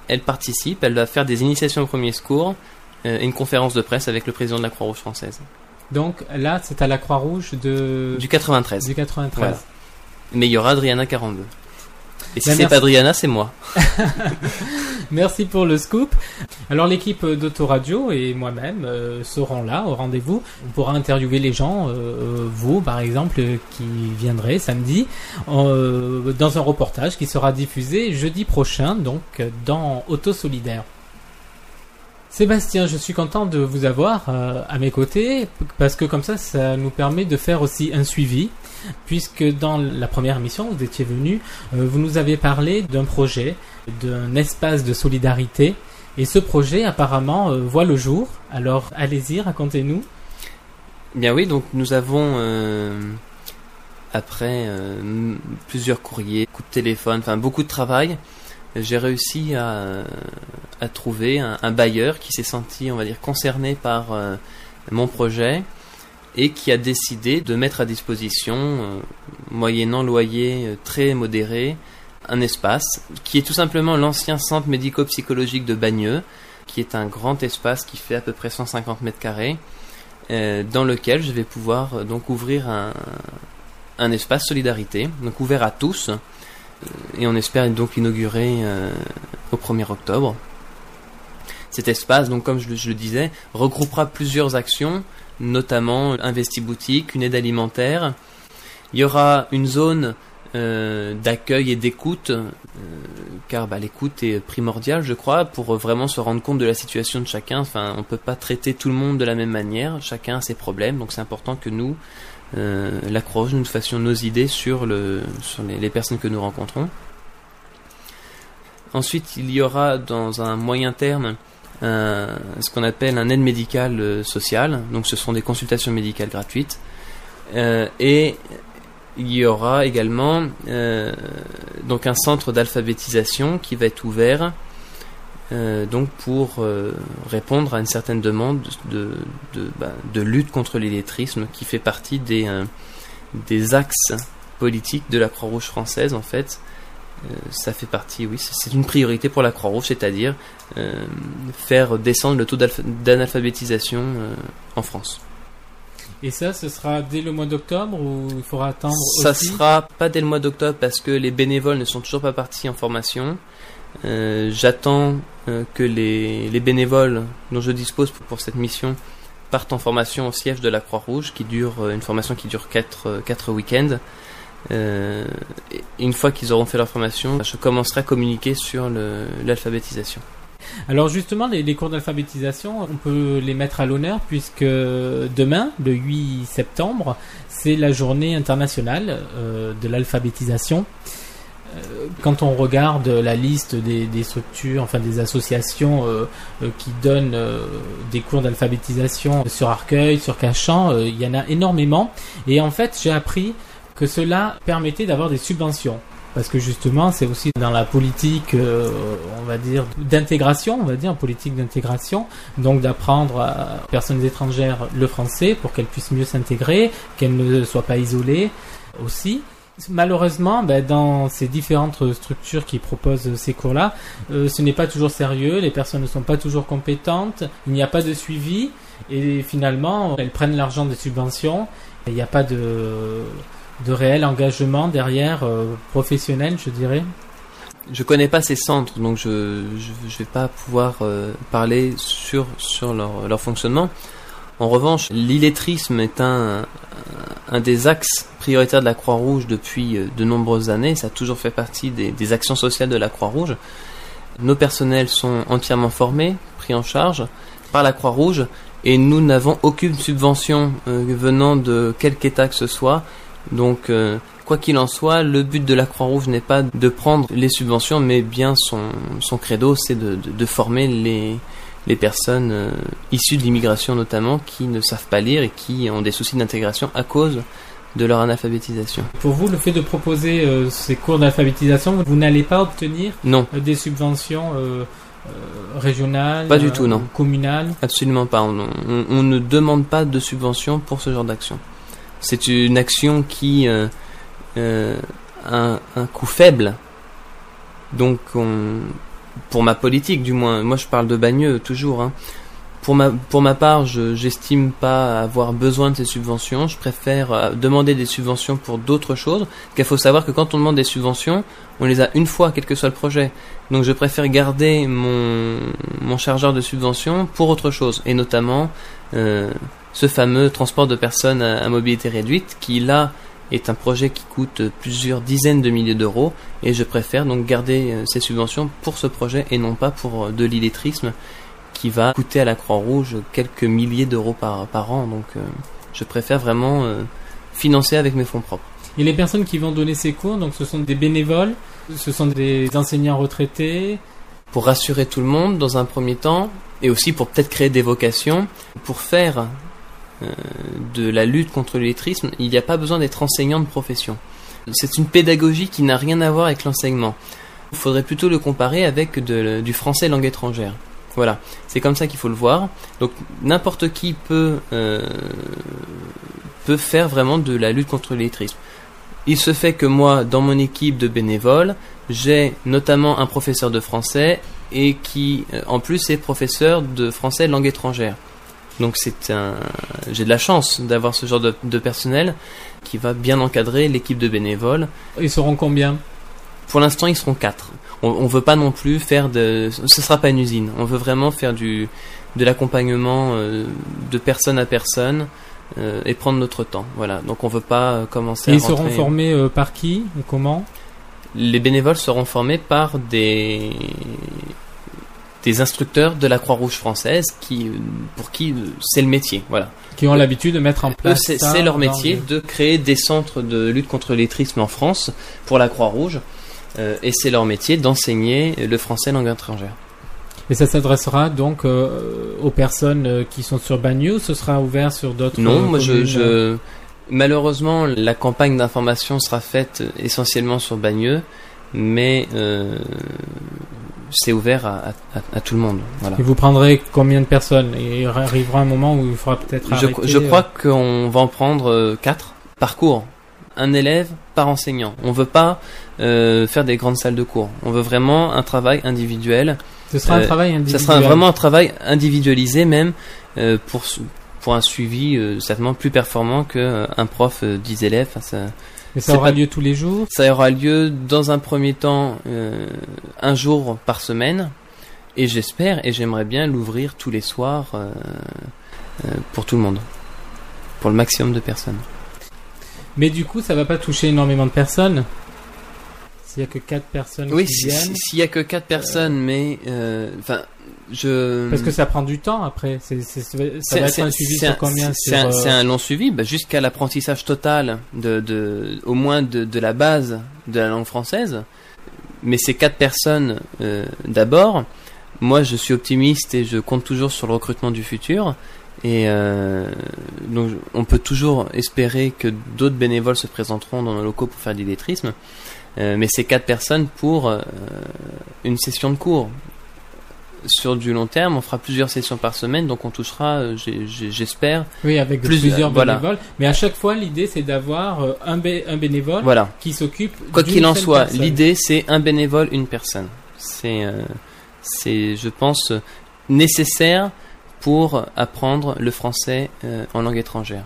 Elle participe, elle va faire des initiations au premier secours euh, et une conférence de presse avec le président de la Croix-Rouge française. Donc là, c'est à la Croix-Rouge de... Du 93. Du 93. Voilà. Mais il y aura Adriana Carambeu. Et si Ben, c'est pas Adriana, c'est moi. <laughs> Merci pour le scoop. Alors l'équipe d'Autoradio et moi-même euh, seront là au rendez-vous. On pourra interviewer les gens, euh, vous par exemple, euh, qui viendrez samedi, euh, dans un reportage qui sera diffusé jeudi prochain, donc euh, dans Auto Solidaire. Sébastien, je suis content de vous avoir euh, à mes côtés parce que comme ça, ça nous permet de faire aussi un suivi. Puisque dans la première émission, vous étiez venu, euh, vous nous avez parlé d'un projet, d'un espace de solidarité. Et ce projet, apparemment, euh, voit le jour. Alors, allez-y, racontez-nous. Bien oui, donc nous avons, après plusieurs courriers, coups de téléphone, enfin beaucoup de travail, j'ai réussi à, trouver un, bailleur qui s'est senti, on va dire, concerné par euh, mon projet et qui a décidé de mettre à disposition, euh, moyennant loyer euh, très modéré, un espace qui est tout simplement l'ancien centre médico-psychologique de Bagneux, qui est un grand espace qui fait à peu près 150 mètres carrés, dans lequel je vais pouvoir donc ouvrir un, un espace solidarité, donc ouvert à tous, et on espère donc l'inaugurer euh, au 1er octobre. Cet espace, donc comme je, le- disais, regroupera plusieurs actions, notamment Investi Boutique, une aide alimentaire. Il y aura une zone euh, d'accueil et d'écoute, euh, car bah, l'écoute est primordiale, je crois, pour vraiment se rendre compte de la situation de chacun. On peut pas traiter tout le monde de la même manière. Chacun a ses problèmes, donc c'est important que nous, euh, la Croix-Rouge, nous fassions nos idées sur le sur les, personnes que nous rencontrons. Ensuite, il y aura dans un moyen terme ce qu'on appelle un aide médicale euh, sociale. Donc, ce sont des consultations médicales gratuites. Euh, et il y aura également euh, donc un centre d'alphabétisation qui va être ouvert euh, donc pour euh, répondre à une certaine demande de, de, bah, de lutte contre l'illettrisme qui fait partie des, euh, des axes politiques de la Croix-Rouge française en fait. Ça fait partie, oui, c'est- une priorité pour la Croix-Rouge, c'est-à-dire faire descendre le taux d'analphabétisation en France. Et ça, ce sera dès le mois d'octobre ou il faudra attendre Ça aussi? sera pas dès le mois d'octobre parce que les bénévoles ne sont toujours pas partis en formation. Euh, J'attends que les, les bénévoles dont je dispose pour, cette mission partent en formation au siège de la Croix-Rouge, qui dure euh, une formation qui dure 4 quatre week-ends. Euh, une fois qu'ils auront fait leur formation, je commencerai à communiquer sur l'alphabétisation. Alors justement, les, cours d'alphabétisation, on peut les mettre à l'honneur puisque demain, le 8 septembre, c'est la journée internationale euh, de l'alphabétisation. Euh, Quand on regarde la liste des, structures, enfin des associations euh, euh, qui donnent des cours d'alphabétisation sur Arcueil, sur Cachan, il y en a énormément. Et en fait, j'ai appris que cela permettait d'avoir des subventions. Parce que justement, c'est aussi dans la politique, on va dire, d'intégration, on va dire, politique d'intégration, donc d'apprendre à personnes étrangères le français pour qu'elles puissent mieux s'intégrer, qu'elles ne soient pas isolées aussi. Malheureusement, ben, dans ces différentes structures qui proposent ces cours-là, euh, ce n'est pas toujours sérieux, les personnes ne sont pas toujours compétentes, il n'y a pas de suivi, et finalement, elles prennent l'argent des subventions, et il n'y a pas de, réel engagement derrière euh, professionnel, je dirais. Je connais pas ces centres, donc je je vais pas pouvoir euh, parler sur sur leur, leur fonctionnement. En revanche, l'illettrisme est un un des axes prioritaires de la Croix-Rouge depuis euh, de nombreuses années. Ça a toujours fait partie des, actions sociales de la Croix-Rouge. Nos personnels sont entièrement formés, pris en charge par la Croix-Rouge, et nous n'avons aucune subvention euh, venant de quelque État que ce soit. Donc, euh, quoi qu'il en soit, le but de la Croix-Rouge n'est pas de prendre les subventions, mais bien son, son credo, c'est de, de former les, les personnes euh, issues de l'immigration notamment, qui ne savent pas lire et qui ont des soucis d'intégration à cause de leur analphabétisation. Pour vous, le fait de proposer euh, ces cours d'alphabétisation, vous n'allez pas obtenir Non. euh, des subventions euh, régionales Pas du tout, non. communales? Absolument pas. On, on- on ne demande pas de subvention pour ce genre d'action. C'est une action qui a un, un coût faible. Donc, on- pour ma politique, du moins, moi je parle de Bagneux toujours. hein. Pour ma pour ma part, je j'estime pas avoir besoin de ces subventions. Je préfère euh, demander des subventions pour d'autres choses. Qu'il faut savoir que quand on demande des subventions, on les a une fois, quel que soit le projet. Donc je préfère garder mon, mon chargeur de subventions pour autre chose, et notamment euh, ce fameux transport de personnes à, à mobilité réduite, qui là est un projet qui coûte plusieurs dizaines de milliers d'euros, et je préfère donc garder euh, ces subventions pour ce projet et non pas pour euh, de l'illettrisme qui va coûter à la Croix-Rouge quelques milliers d'euros par, par an. Donc euh, je préfère vraiment euh, financer avec mes fonds propres. Et les personnes qui vont donner ces cours, donc ce sont des bénévoles, ce sont des enseignants retraités. pour rassurer tout le monde dans un premier temps, et aussi pour peut-être créer des vocations, pour faire de la lutte contre l'illettrisme, il n'y a pas besoin d'être enseignant de profession. C'est une pédagogie qui n'a rien à voir avec l'enseignement. Il faudrait plutôt le comparer avec du français langue étrangère. Voilà, c'est comme ça qu'il faut le voir. Donc n'importe qui peut euh, peut faire vraiment de la lutte contre l'illettrisme. Il se fait que moi, dans mon équipe de bénévoles, j'ai notamment un professeur de français et qui, euh, en plus, est professeur de français langue étrangère. Donc c'est un, j'ai de la chance d'avoir ce genre de, de personnel qui va bien encadrer l'équipe de bénévoles. Ils seront combien? Pour l'instant, ils seront quatre. On, on veut pas non plus faire de, ce sera pas une usine. On veut vraiment faire du, de l'accompagnement euh, de personne à personne euh, et prendre notre temps. Voilà. Donc on veut pas euh, commencer Et à ils seront formés euh, par qui? Et comment? Les bénévoles seront formés par des des instructeurs de la Croix-Rouge française qui pour qui euh, c'est le métier voilà Qui ont l'habitude de mettre en place. c'est leur métier de créer des centres de lutte contre l'illettrisme en France pour la Croix-Rouge euh, et c'est leur métier d'enseigner le français langue étrangère Et ça s'adressera donc euh, aux personnes euh, qui sont sur Bagneux ou ce sera ouvert sur d'autres Non, euh, moi je, malheureusement la campagne d'information sera faite essentiellement sur Bagneux, mais euh, c'est ouvert à, à- à tout le monde. Voilà. Et vous prendrez combien de personnes? Et il arrivera un moment où il faudra peut-être Je, je crois euh, qu'on va en prendre euh, quatre par cours. Un élève par enseignant. On veut pas euh, faire des grandes salles de cours. On veut vraiment un travail individuel. Ce sera un travail Ça sera individuel. vraiment un travail individualisé même euh, pour pour un suivi euh, certainement plus performant que euh, un prof euh, 10 élèves. Enfin, ça, Mais ça aura pas- lieu tous les jours? Ça aura lieu dans un premier temps euh, un jour par semaine. Et j'espère et j'aimerais bien l'ouvrir tous les soirs euh, euh, pour tout le monde. Pour le maximum de personnes. Mais du coup, ça va pas toucher énormément de personnes? S'il y a que 4 personnes Oui, qui si- s'il y a que quatre personnes, mais enfin, je. Parce que ça prend du temps après. C'est, c'est- ça va ça va être un suivi sur combien C'est un, euh, un long suivi, bah, jusqu'à l'apprentissage total de, de, au moins de, de la base de la langue française. Mais ces quatre personnes, euh, d'abord, moi je suis optimiste et je compte toujours sur le recrutement du futur. Et euh, donc on peut toujours espérer que d'autres bénévoles se présenteront dans nos locaux pour faire du lettrisme. Mais c'est quatre personnes pour une session de cours. Sur du long terme, on fera plusieurs sessions par semaine, donc on touchera, euh, j'espère, Oui, avec plus- plusieurs voilà. bénévoles. Mais à chaque fois, l'idée, c'est d'avoir euh, un, bé- un bénévole Voilà. qui s'occupe. Quoi qu'il en soit, l'idée c'est un bénévole, une personne. C'est, euh, c'est, je pense, nécessaire pour apprendre le français euh, en langue étrangère.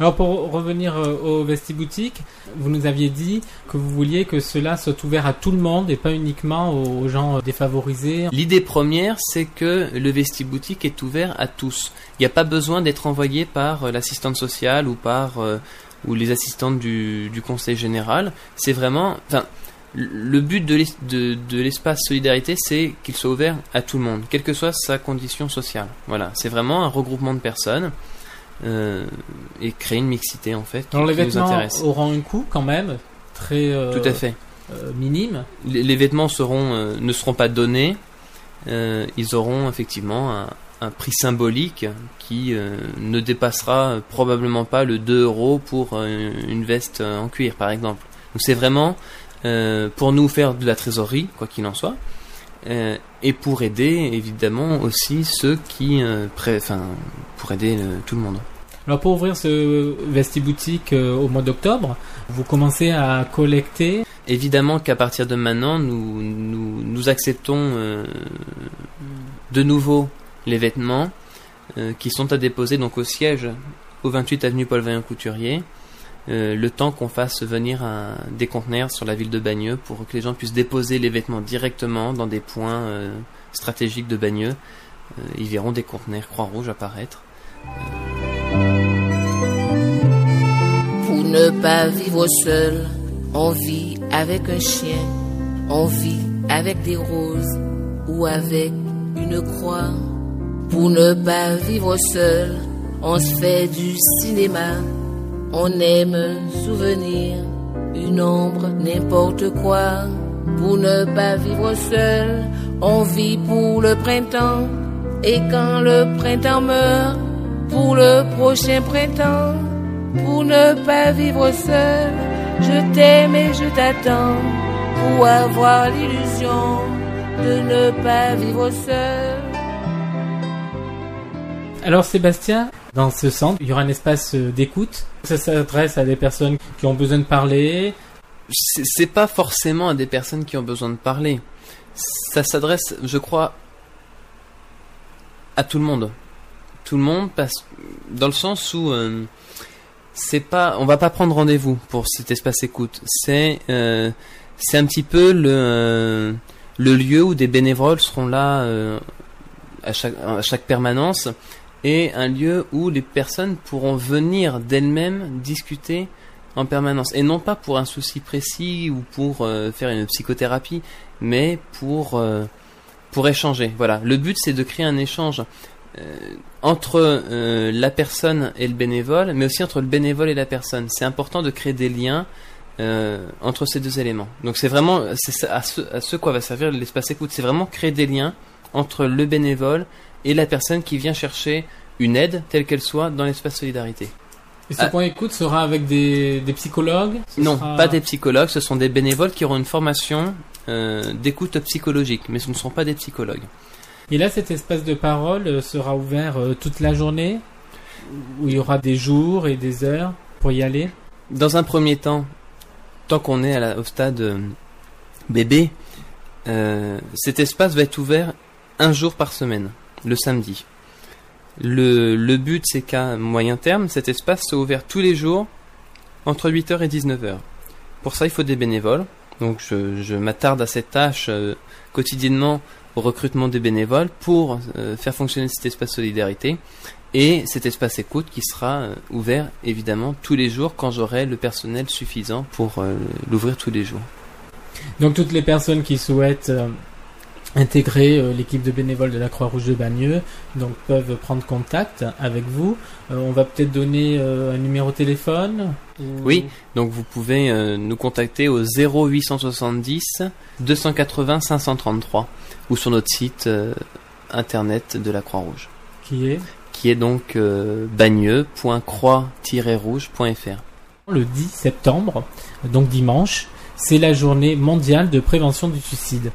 Alors pour revenir euh, au Vestiboutique, vous nous aviez dit que vous vouliez que cela soit ouvert à tout le monde et pas uniquement aux gens euh, défavorisés. L'idée première, c'est que le vestiboutique est ouvert à tous. Il n'y a pas besoin d'être envoyé par euh, l'assistante sociale ou par ou les assistantes du, du conseil général. C'est vraiment, enfin, le but de l'es- de- de l'espace solidarité, c'est qu'il soit ouvert à tout le monde, quelle que soit sa condition sociale. Voilà, c'est vraiment un regroupement de personnes et créer une mixité en fait qui, les qui nous vêtements intéresse. auront un coût quand même très euh, Tout à fait. euh, minime. Les, les vêtements seront, euh, ne seront pas donnés. Euh, ils auront effectivement un, un prix symbolique qui euh, ne dépassera euh, probablement pas le 2 euros pour euh, une veste euh, en cuir, par exemple. Donc c'est vraiment euh, pour nous faire de la trésorerie, quoi qu'il en soit, euh, et pour aider évidemment aussi ceux qui, euh, enfin, pour aider euh, tout le monde. Alors pour ouvrir ce Vestiboutique euh, au mois d'octobre, vous commencez à collecter. Évidemment qu'à partir de maintenant, nous, nous, nous acceptons euh, de nouveau les vêtements euh, qui sont à déposer donc au siège au 28 avenue Paul Vaillant Couturier. Euh, le temps qu'on fasse venir des conteneurs sur la ville de Bagneux pour que les gens puissent déposer les vêtements directement dans des points euh, stratégiques de Bagneux. Euh, ils verront des conteneurs Croix-Rouge apparaître. Pour ne pas vivre seul, on vit avec un chien, on vit avec des roses ou avec une croix. Pour ne pas vivre seul, on se fait du cinéma, on aime souvenir, une ombre, n'importe quoi. Pour ne pas vivre seul, on vit pour le printemps, et quand le printemps meurt, pour le prochain printemps pour ne pas vivre seul. Je t'aime et je t'attends pour avoir l'illusion de ne pas vivre seul. Alors Sébastien, dans ce centre, il y aura un espace euh, d'écoute. Ça s'adresse à des personnes qui ont besoin de parler. c'est pas forcément à des personnes qui ont besoin de parler. Ça s'adresse, je crois, à tout le monde. Tout le monde, parce, dans le sens où euh, c'est pas, on va pas prendre rendez-vous pour cet espace écoute. C'est, euh, c'est un petit peu le, euh, le lieu où des bénévoles seront là à chaque, à chaque permanence et un lieu où les personnes pourront venir d'elles-mêmes discuter en permanence. Et non pas pour un souci précis ou pour euh, faire une psychothérapie mais pour euh, pour échanger. Voilà. Le but c'est de créer un échange euh, entre la personne et le bénévole mais aussi entre le bénévole et la personne. C'est important de créer des liens entre ces deux éléments. Donc c'est vraiment à ce à quoi va servir l'espace écoute. C'est vraiment créer des liens entre le bénévole et la personne qui vient chercher une aide telle qu'elle soit dans l'espace solidarité Et ce Ah. point écoute sera avec des, des psychologues? Non, sera- pas des psychologues, ce sont des bénévoles qui auront une formation euh, d'écoute psychologique, mais ce ne sont pas des psychologues. Et là, cet espace de parole euh, sera ouvert euh, toute la journée Où il y aura des jours et des heures pour y aller? Dans un premier temps, tant qu'on est à la- au stade bébé, euh, cet espace va être ouvert un jour par semaine, le samedi. Le, but, c'est qu'à moyen terme, cet espace soit ouvert tous les jours entre 8h et 19h. Pour ça, il faut des bénévoles. Donc, je, m'attarde à cette tâche euh, quotidiennement au recrutement des bénévoles pour euh, faire fonctionner cet espace solidarité et cet espace écoute qui sera euh, ouvert évidemment tous les jours quand j'aurai le personnel suffisant pour l'ouvrir tous les jours. Donc toutes les personnes qui souhaitent intégrer euh, l'équipe de bénévoles de la Croix-Rouge de Bagneux donc peuvent prendre contact avec vous. Euh, on va peut-être donner euh, un numéro de téléphone. ou- Oui, donc vous pouvez nous contacter au 0870 280 533 ou sur notre site internet de la Croix-Rouge. Qui est Qui est donc bagneux.croix-rouge.fr. Le 10 septembre, donc dimanche, c'est la journée mondiale de prévention du suicide.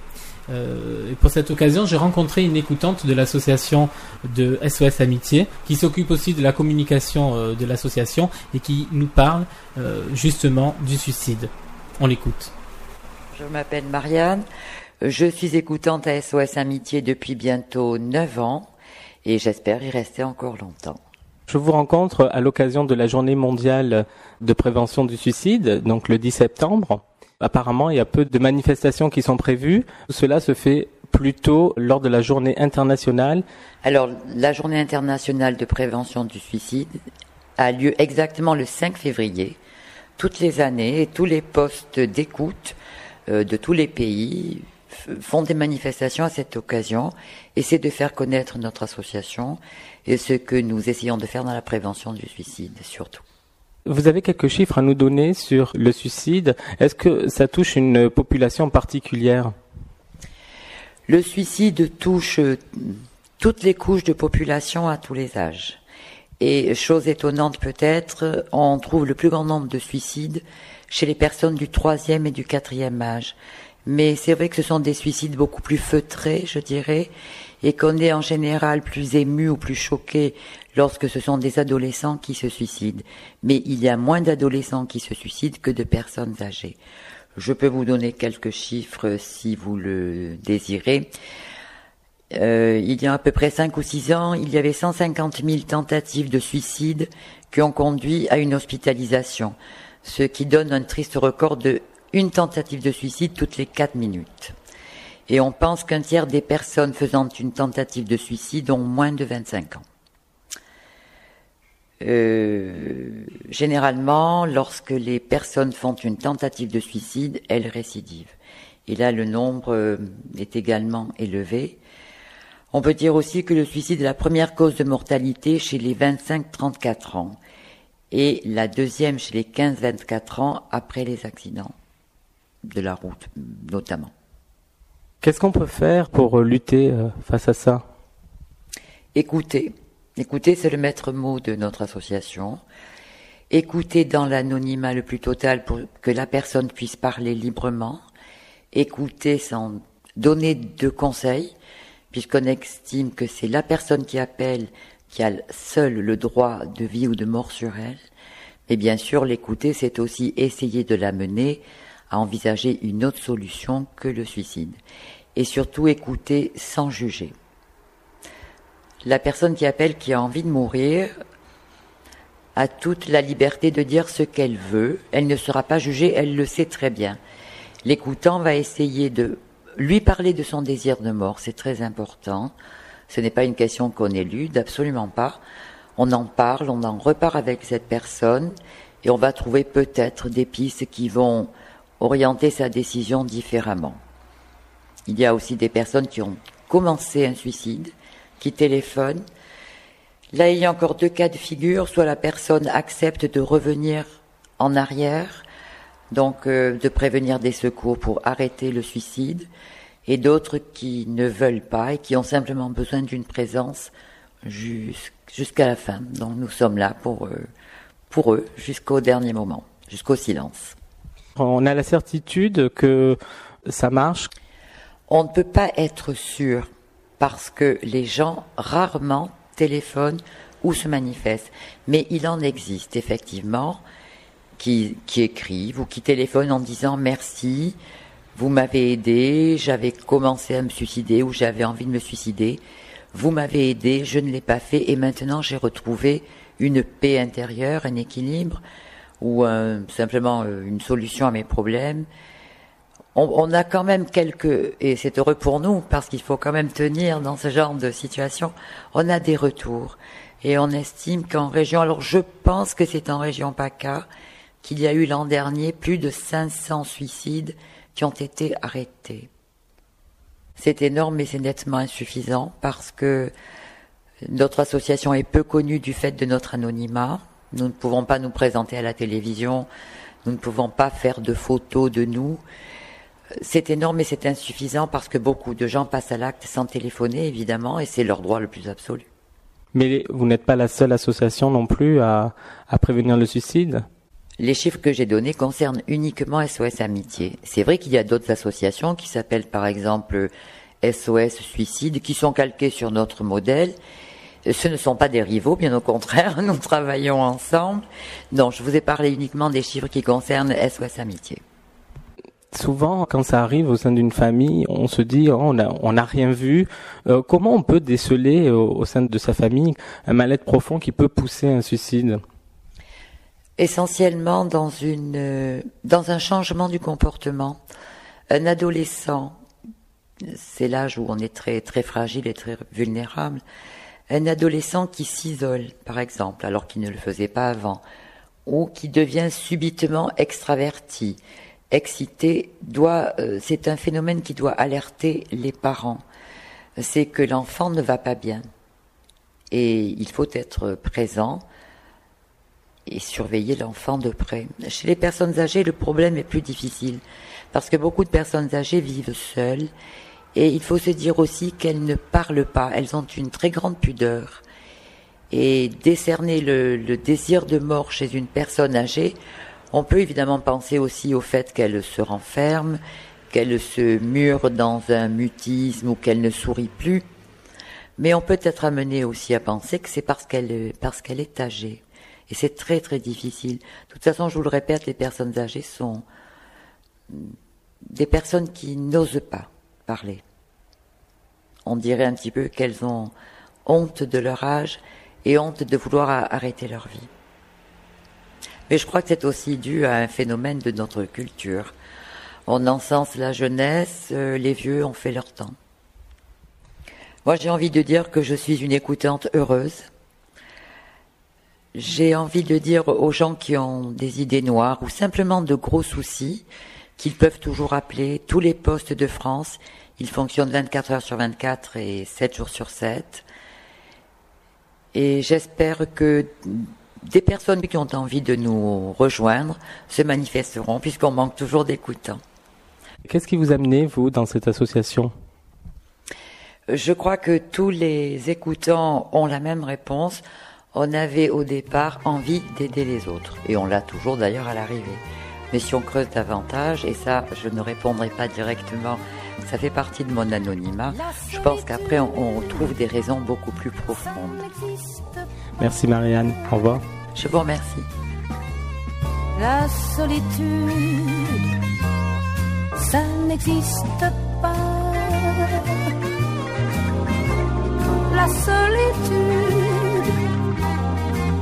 Euh, et pour cette occasion, j'ai rencontré une écoutante de l'association de SOS Amitié qui s'occupe aussi de la communication euh, de l'association et qui nous parle euh, justement du suicide. On l'écoute. Je m'appelle Marianne. Je suis écoutante à SOS Amitié depuis bientôt 9 ans et j'espère y rester encore longtemps. Je vous rencontre à l'occasion de la journée mondiale de prévention du suicide, donc le 10 septembre. Apparemment, il y a peu de manifestations qui sont prévues. Cela se fait plutôt lors de la journée internationale. Alors, la journée internationale de prévention du suicide a lieu exactement le 5 février. Toutes les années, tous les postes d'écoute euh, de tous les pays font des manifestations à cette occasion. C'est de faire connaître notre association et ce que nous essayons de faire dans la prévention du suicide, surtout. Vous avez quelques chiffres à nous donner sur le suicide. Est-ce que ça touche une population particulière? Le suicide touche euh, toutes les couches de population à tous les âges. Et chose étonnante peut-être, on trouve le plus grand nombre de suicides chez les personnes du troisième et du quatrième âge. Mais c'est vrai que ce sont des suicides beaucoup plus feutrés, je dirais, et qu'on est en général plus ému ou plus choqué lorsque ce sont des adolescents qui se suicident. Mais il y a moins d'adolescents qui se suicident que de personnes âgées. Je peux vous donner quelques chiffres si vous le désirez. Euh, il y a à peu près 5 ou 6 ans, il y avait 150 000 tentatives de suicide qui ont conduit à une hospitalisation, ce qui donne un triste record de une tentative de suicide toutes les 4 minutes. Et on pense qu'un tiers des personnes faisant une tentative de suicide ont moins de 25 ans. Euh, généralement, lorsque les personnes font une tentative de suicide, elles récidivent. Et là, le nombre euh, est également élevé. On peut dire aussi que le suicide est la première cause de mortalité chez les 25-34 ans et la deuxième chez les 15-24 ans après les accidents de la route, notamment. Qu'est-ce qu'on peut faire pour euh, lutter euh, face à ça? Écouter. Écouter, c'est le maître mot de notre association. Écouter dans l'anonymat le plus total pour que la personne puisse parler librement. Écouter sans donner de conseils, puisqu'on estime que c'est la personne qui appelle qui a seul le droit de vie ou de mort sur elle. Et bien sûr, l'écouter, c'est aussi essayer de l'amener à envisager une autre solution que le suicide. Et surtout écouter sans juger. La personne qui appelle, qui a envie de mourir, a toute la liberté de dire ce qu'elle veut. Elle ne sera pas jugée, elle le sait très bien. L'écoutant va essayer de lui parler de son désir de mort, c'est très important. Ce n'est pas une question qu'on élude, absolument pas. On en parle, on en repart avec cette personne et on va trouver peut-être des pistes qui vont orienter sa décision différemment. Il y a aussi des personnes qui ont commencé un suicide, qui téléphonent. Là, il y a encore deux cas de figure. Soit la personne accepte de revenir en arrière, donc euh, de prévenir des secours pour arrêter le suicide, et d'autres qui ne veulent pas et qui ont simplement besoin d'une présence jus- jusqu'à la fin. Donc nous sommes là pour, pour eux jusqu'au dernier moment, jusqu'au silence. On a la certitude que Ça marche On ne peut pas être sûr parce que les gens rarement téléphonent ou se manifestent. Mais il en existe effectivement qui, qui écrivent ou qui téléphonent en disant merci, vous m'avez aidé, j'avais commencé à me suicider ou j'avais envie de me suicider, vous m'avez aidé, je ne l'ai pas fait et maintenant j'ai retrouvé une paix intérieure, un équilibre ou euh, simplement euh, une solution à mes problèmes. On, on a quand même quelques, et c'est heureux pour nous parce qu'il faut quand même tenir dans ce genre de situation, on a des retours. Et on estime qu'en région, alors je pense que c'est en région PACA, qu'il y a eu l'an dernier plus de 500 suicides qui ont été arrêtés. C'est énorme, mais c'est nettement insuffisant parce que notre association est peu connue du fait de notre anonymat. Nous ne pouvons pas nous présenter à la télévision, nous ne pouvons pas faire de photos de nous. C'est énorme, mais c'est insuffisant parce que beaucoup de gens passent à l'acte sans téléphoner, évidemment, et c'est leur droit le plus absolu. Mais vous n'êtes pas la seule association non plus à, à prévenir le suicide? Les chiffres que j'ai donnés concernent uniquement SOS Amitié. C'est vrai qu'il y a d'autres associations qui s'appellent par exemple SOS Suicide, qui sont calquées sur notre modèle. Ce ne sont pas des rivaux, bien au contraire, <laughs> nous travaillons ensemble. Non, je vous ai parlé uniquement des chiffres qui concernent SOS Amitié. Souvent, quand ça arrive au sein d'une famille, on se dit oh, on n'a on a rien vu. Euh, comment on peut déceler au, au sein de sa famille un mal-être profond qui peut pousser à un suicide? Essentiellement dans une euh, dans un changement du comportement. Un adolescent, c'est l'âge où on est très très fragile et très vulnérable. Un adolescent qui s'isole, par exemple, alors qu'il ne le faisait pas avant, ou qui devient subitement extraverti, excité, euh, c'est un phénomène qui doit alerter les parents. C'est que l'enfant ne va pas bien. Et il faut être présent et surveiller l'enfant de près. Chez les personnes âgées, le problème est plus difficile parce que beaucoup de personnes âgées vivent seules et il faut se dire aussi qu'elles ne parlent pas, elles ont une très grande pudeur. Et décerner le, désir de mort chez une personne âgée, on peut évidemment penser aussi au fait qu'elle se renferme, qu'elle se mure dans un mutisme ou qu'elle ne sourit plus. Mais on peut être amené aussi à penser que c'est parce qu'elle parce qu'elle est âgée. Et c'est très très difficile. De toute façon, je vous le répète, les personnes âgées sont des personnes qui n'osent pas parler. On dirait un petit peu qu'elles ont honte de leur âge et honte de vouloir arrêter leur vie. Mais je crois que c'est aussi dû à un phénomène de notre culture. On encense la jeunesse, euh, les vieux ont fait leur temps. Moi, j'ai envie de dire que je suis une écoutante heureuse. J'ai envie de dire aux gens qui ont des idées noires ou simplement de gros soucis qu'ils peuvent toujours appeler tous les postes de France. Ils fonctionnent 24 heures sur 24 et 7 jours sur 7. Et j'espère que des personnes qui ont envie de nous rejoindre se manifesteront puisqu'on manque toujours d'écoutants. Qu'est-ce qui vous a amené, vous, dans cette association? Je crois que tous les écoutants ont la même réponse. On avait au départ envie d'aider les autres et on l'a toujours d'ailleurs à l'arrivée. Mais si on creuse davantage, et ça je ne répondrai pas directement, ça fait partie de mon anonymat, je pense qu'après on, on trouve des raisons beaucoup plus profondes. Merci Marianne, au revoir. Je vous remercie. La solitude, ça n'existe pas. La solitude,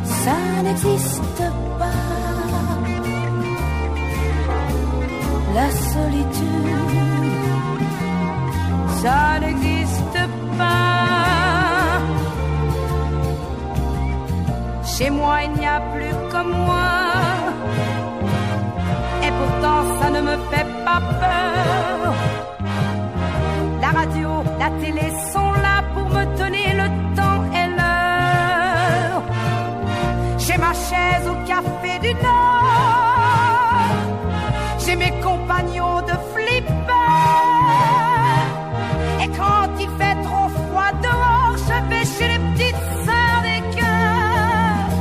ça n'existe pas. La solitude, ça n'existe pas. Chez moi, il n'y a plus que moi. Et pourtant, ça ne me fait pas peur. La radio, la télé sont là pour me donner le temps et l'heure. J'ai ma chaise au café du Nord. Compagnons de flipper. Et quand il fait trop froid dehors, je vais chez les petites sœurs des cœurs.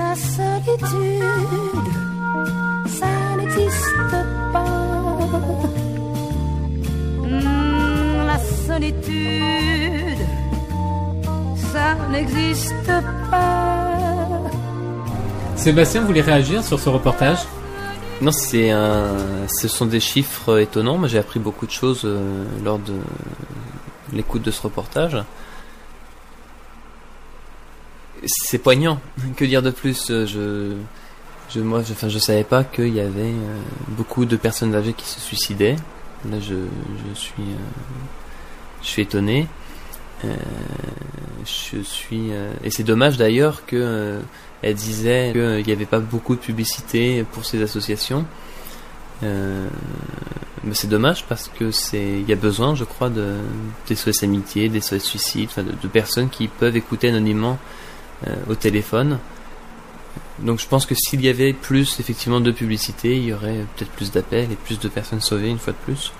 La solitude, ça n'existe Hmm, la solitude, ça n'existe pas. Sébastien voulait réagir sur ce reportage? Non, c'est un, ce sont des chiffres étonnants. Moi, j'ai appris beaucoup de choses euh, lors de l'écoute de ce reportage. C'est poignant. <laughs> Que dire de plus? Je, je, moi, enfin, je savais pas qu'il y avait euh, beaucoup de personnes âgées qui se suicidaient. Là, je, je suis, euh, je suis étonné. Je suis, et c'est dommage d'ailleurs que elle disait qu'il n'y avait pas beaucoup de publicité pour ces associations. Euh, mais c'est dommage parce que c'est, il y a besoin, je crois, de SOS amitié, des SOS suicide, de personnes qui peuvent écouter anonymement euh, au téléphone. Donc je pense que s'il y avait plus effectivement de publicité, il y aurait peut-être plus d'appels et plus de personnes sauvées une fois de plus.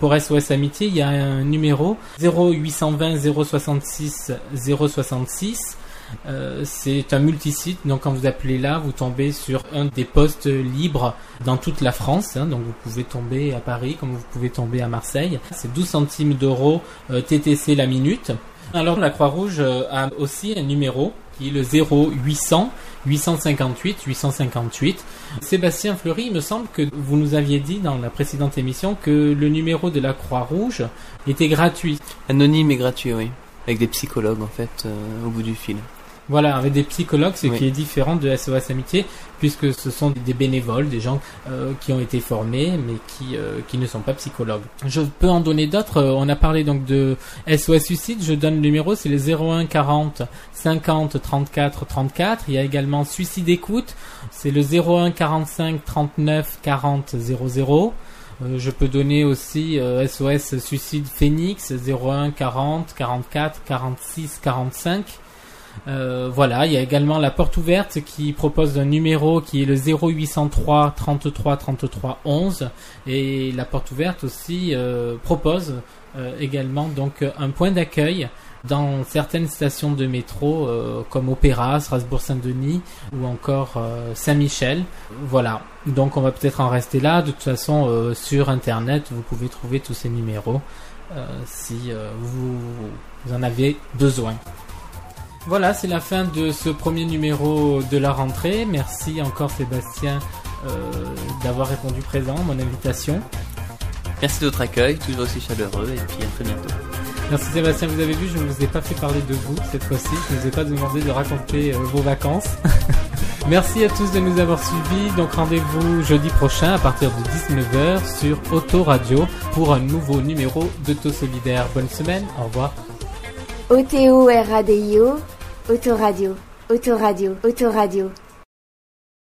Pour SOS Amitié, il y a un numéro 0820 066 066. Euh, c'est un multisite, donc quand vous appelez là, vous tombez sur un des postes libres dans toute la France. hein. donc vous pouvez tomber à Paris comme vous pouvez tomber à Marseille. C'est 12 centimes d'euros euh, TTC la minute. Alors la Croix-Rouge euh, a aussi un numéro qui est le 0800 858 858. Sébastien Fleury, il me semble que vous nous aviez dit dans la précédente émission que le numéro de la Croix-Rouge était gratuit. Anonyme et gratuit, oui. Avec des psychologues en fait au bout du fil. Voilà, avec des psychologues, ce Oui. qui est différent de SOS Amitié, puisque ce sont des bénévoles, des gens euh, qui ont été formés, mais qui, euh, qui ne sont pas psychologues. Je peux en donner d'autres. Euh, On a parlé donc de SOS Suicide. Je donne le numéro, c'est le 01 40 50 34 34. Il y a également Suicide Écoute, c'est le 01 45 39 40 00. Euh, je peux donner aussi euh, SOS Suicide Phoenix 01 40 44 46 45. Euh, voilà, il y a également la porte ouverte qui propose un numéro qui est le 0803 33 33 11 et la porte ouverte aussi euh, propose euh, également donc un point d'accueil dans certaines stations de métro comme Opéra, Strasbourg-Saint-Denis ou encore Saint-Michel. Voilà, donc on va peut-être en rester là. De toute façon, sur Internet, vous pouvez trouver tous ces numéros si vous en avez besoin. Voilà, c'est la fin de ce premier numéro de la rentrée. Merci encore Sébastien euh, d'avoir répondu présent à mon invitation. Merci de votre accueil, toujours aussi chaleureux, et puis à très bientôt. Merci Sébastien, vous avez vu, je ne vous ai pas fait parler de vous cette fois-ci. Je ne vous ai pas demandé de raconter euh, vos vacances. <laughs> Merci à tous de nous avoir suivis. Donc rendez-vous jeudi prochain à partir de 19h sur Auto Radio pour un nouveau numéro d'Auto Solidaire. Bonne semaine, au revoir. O-T-O-R-A-D-I-O, Autoradio, Autoradio, Autoradio.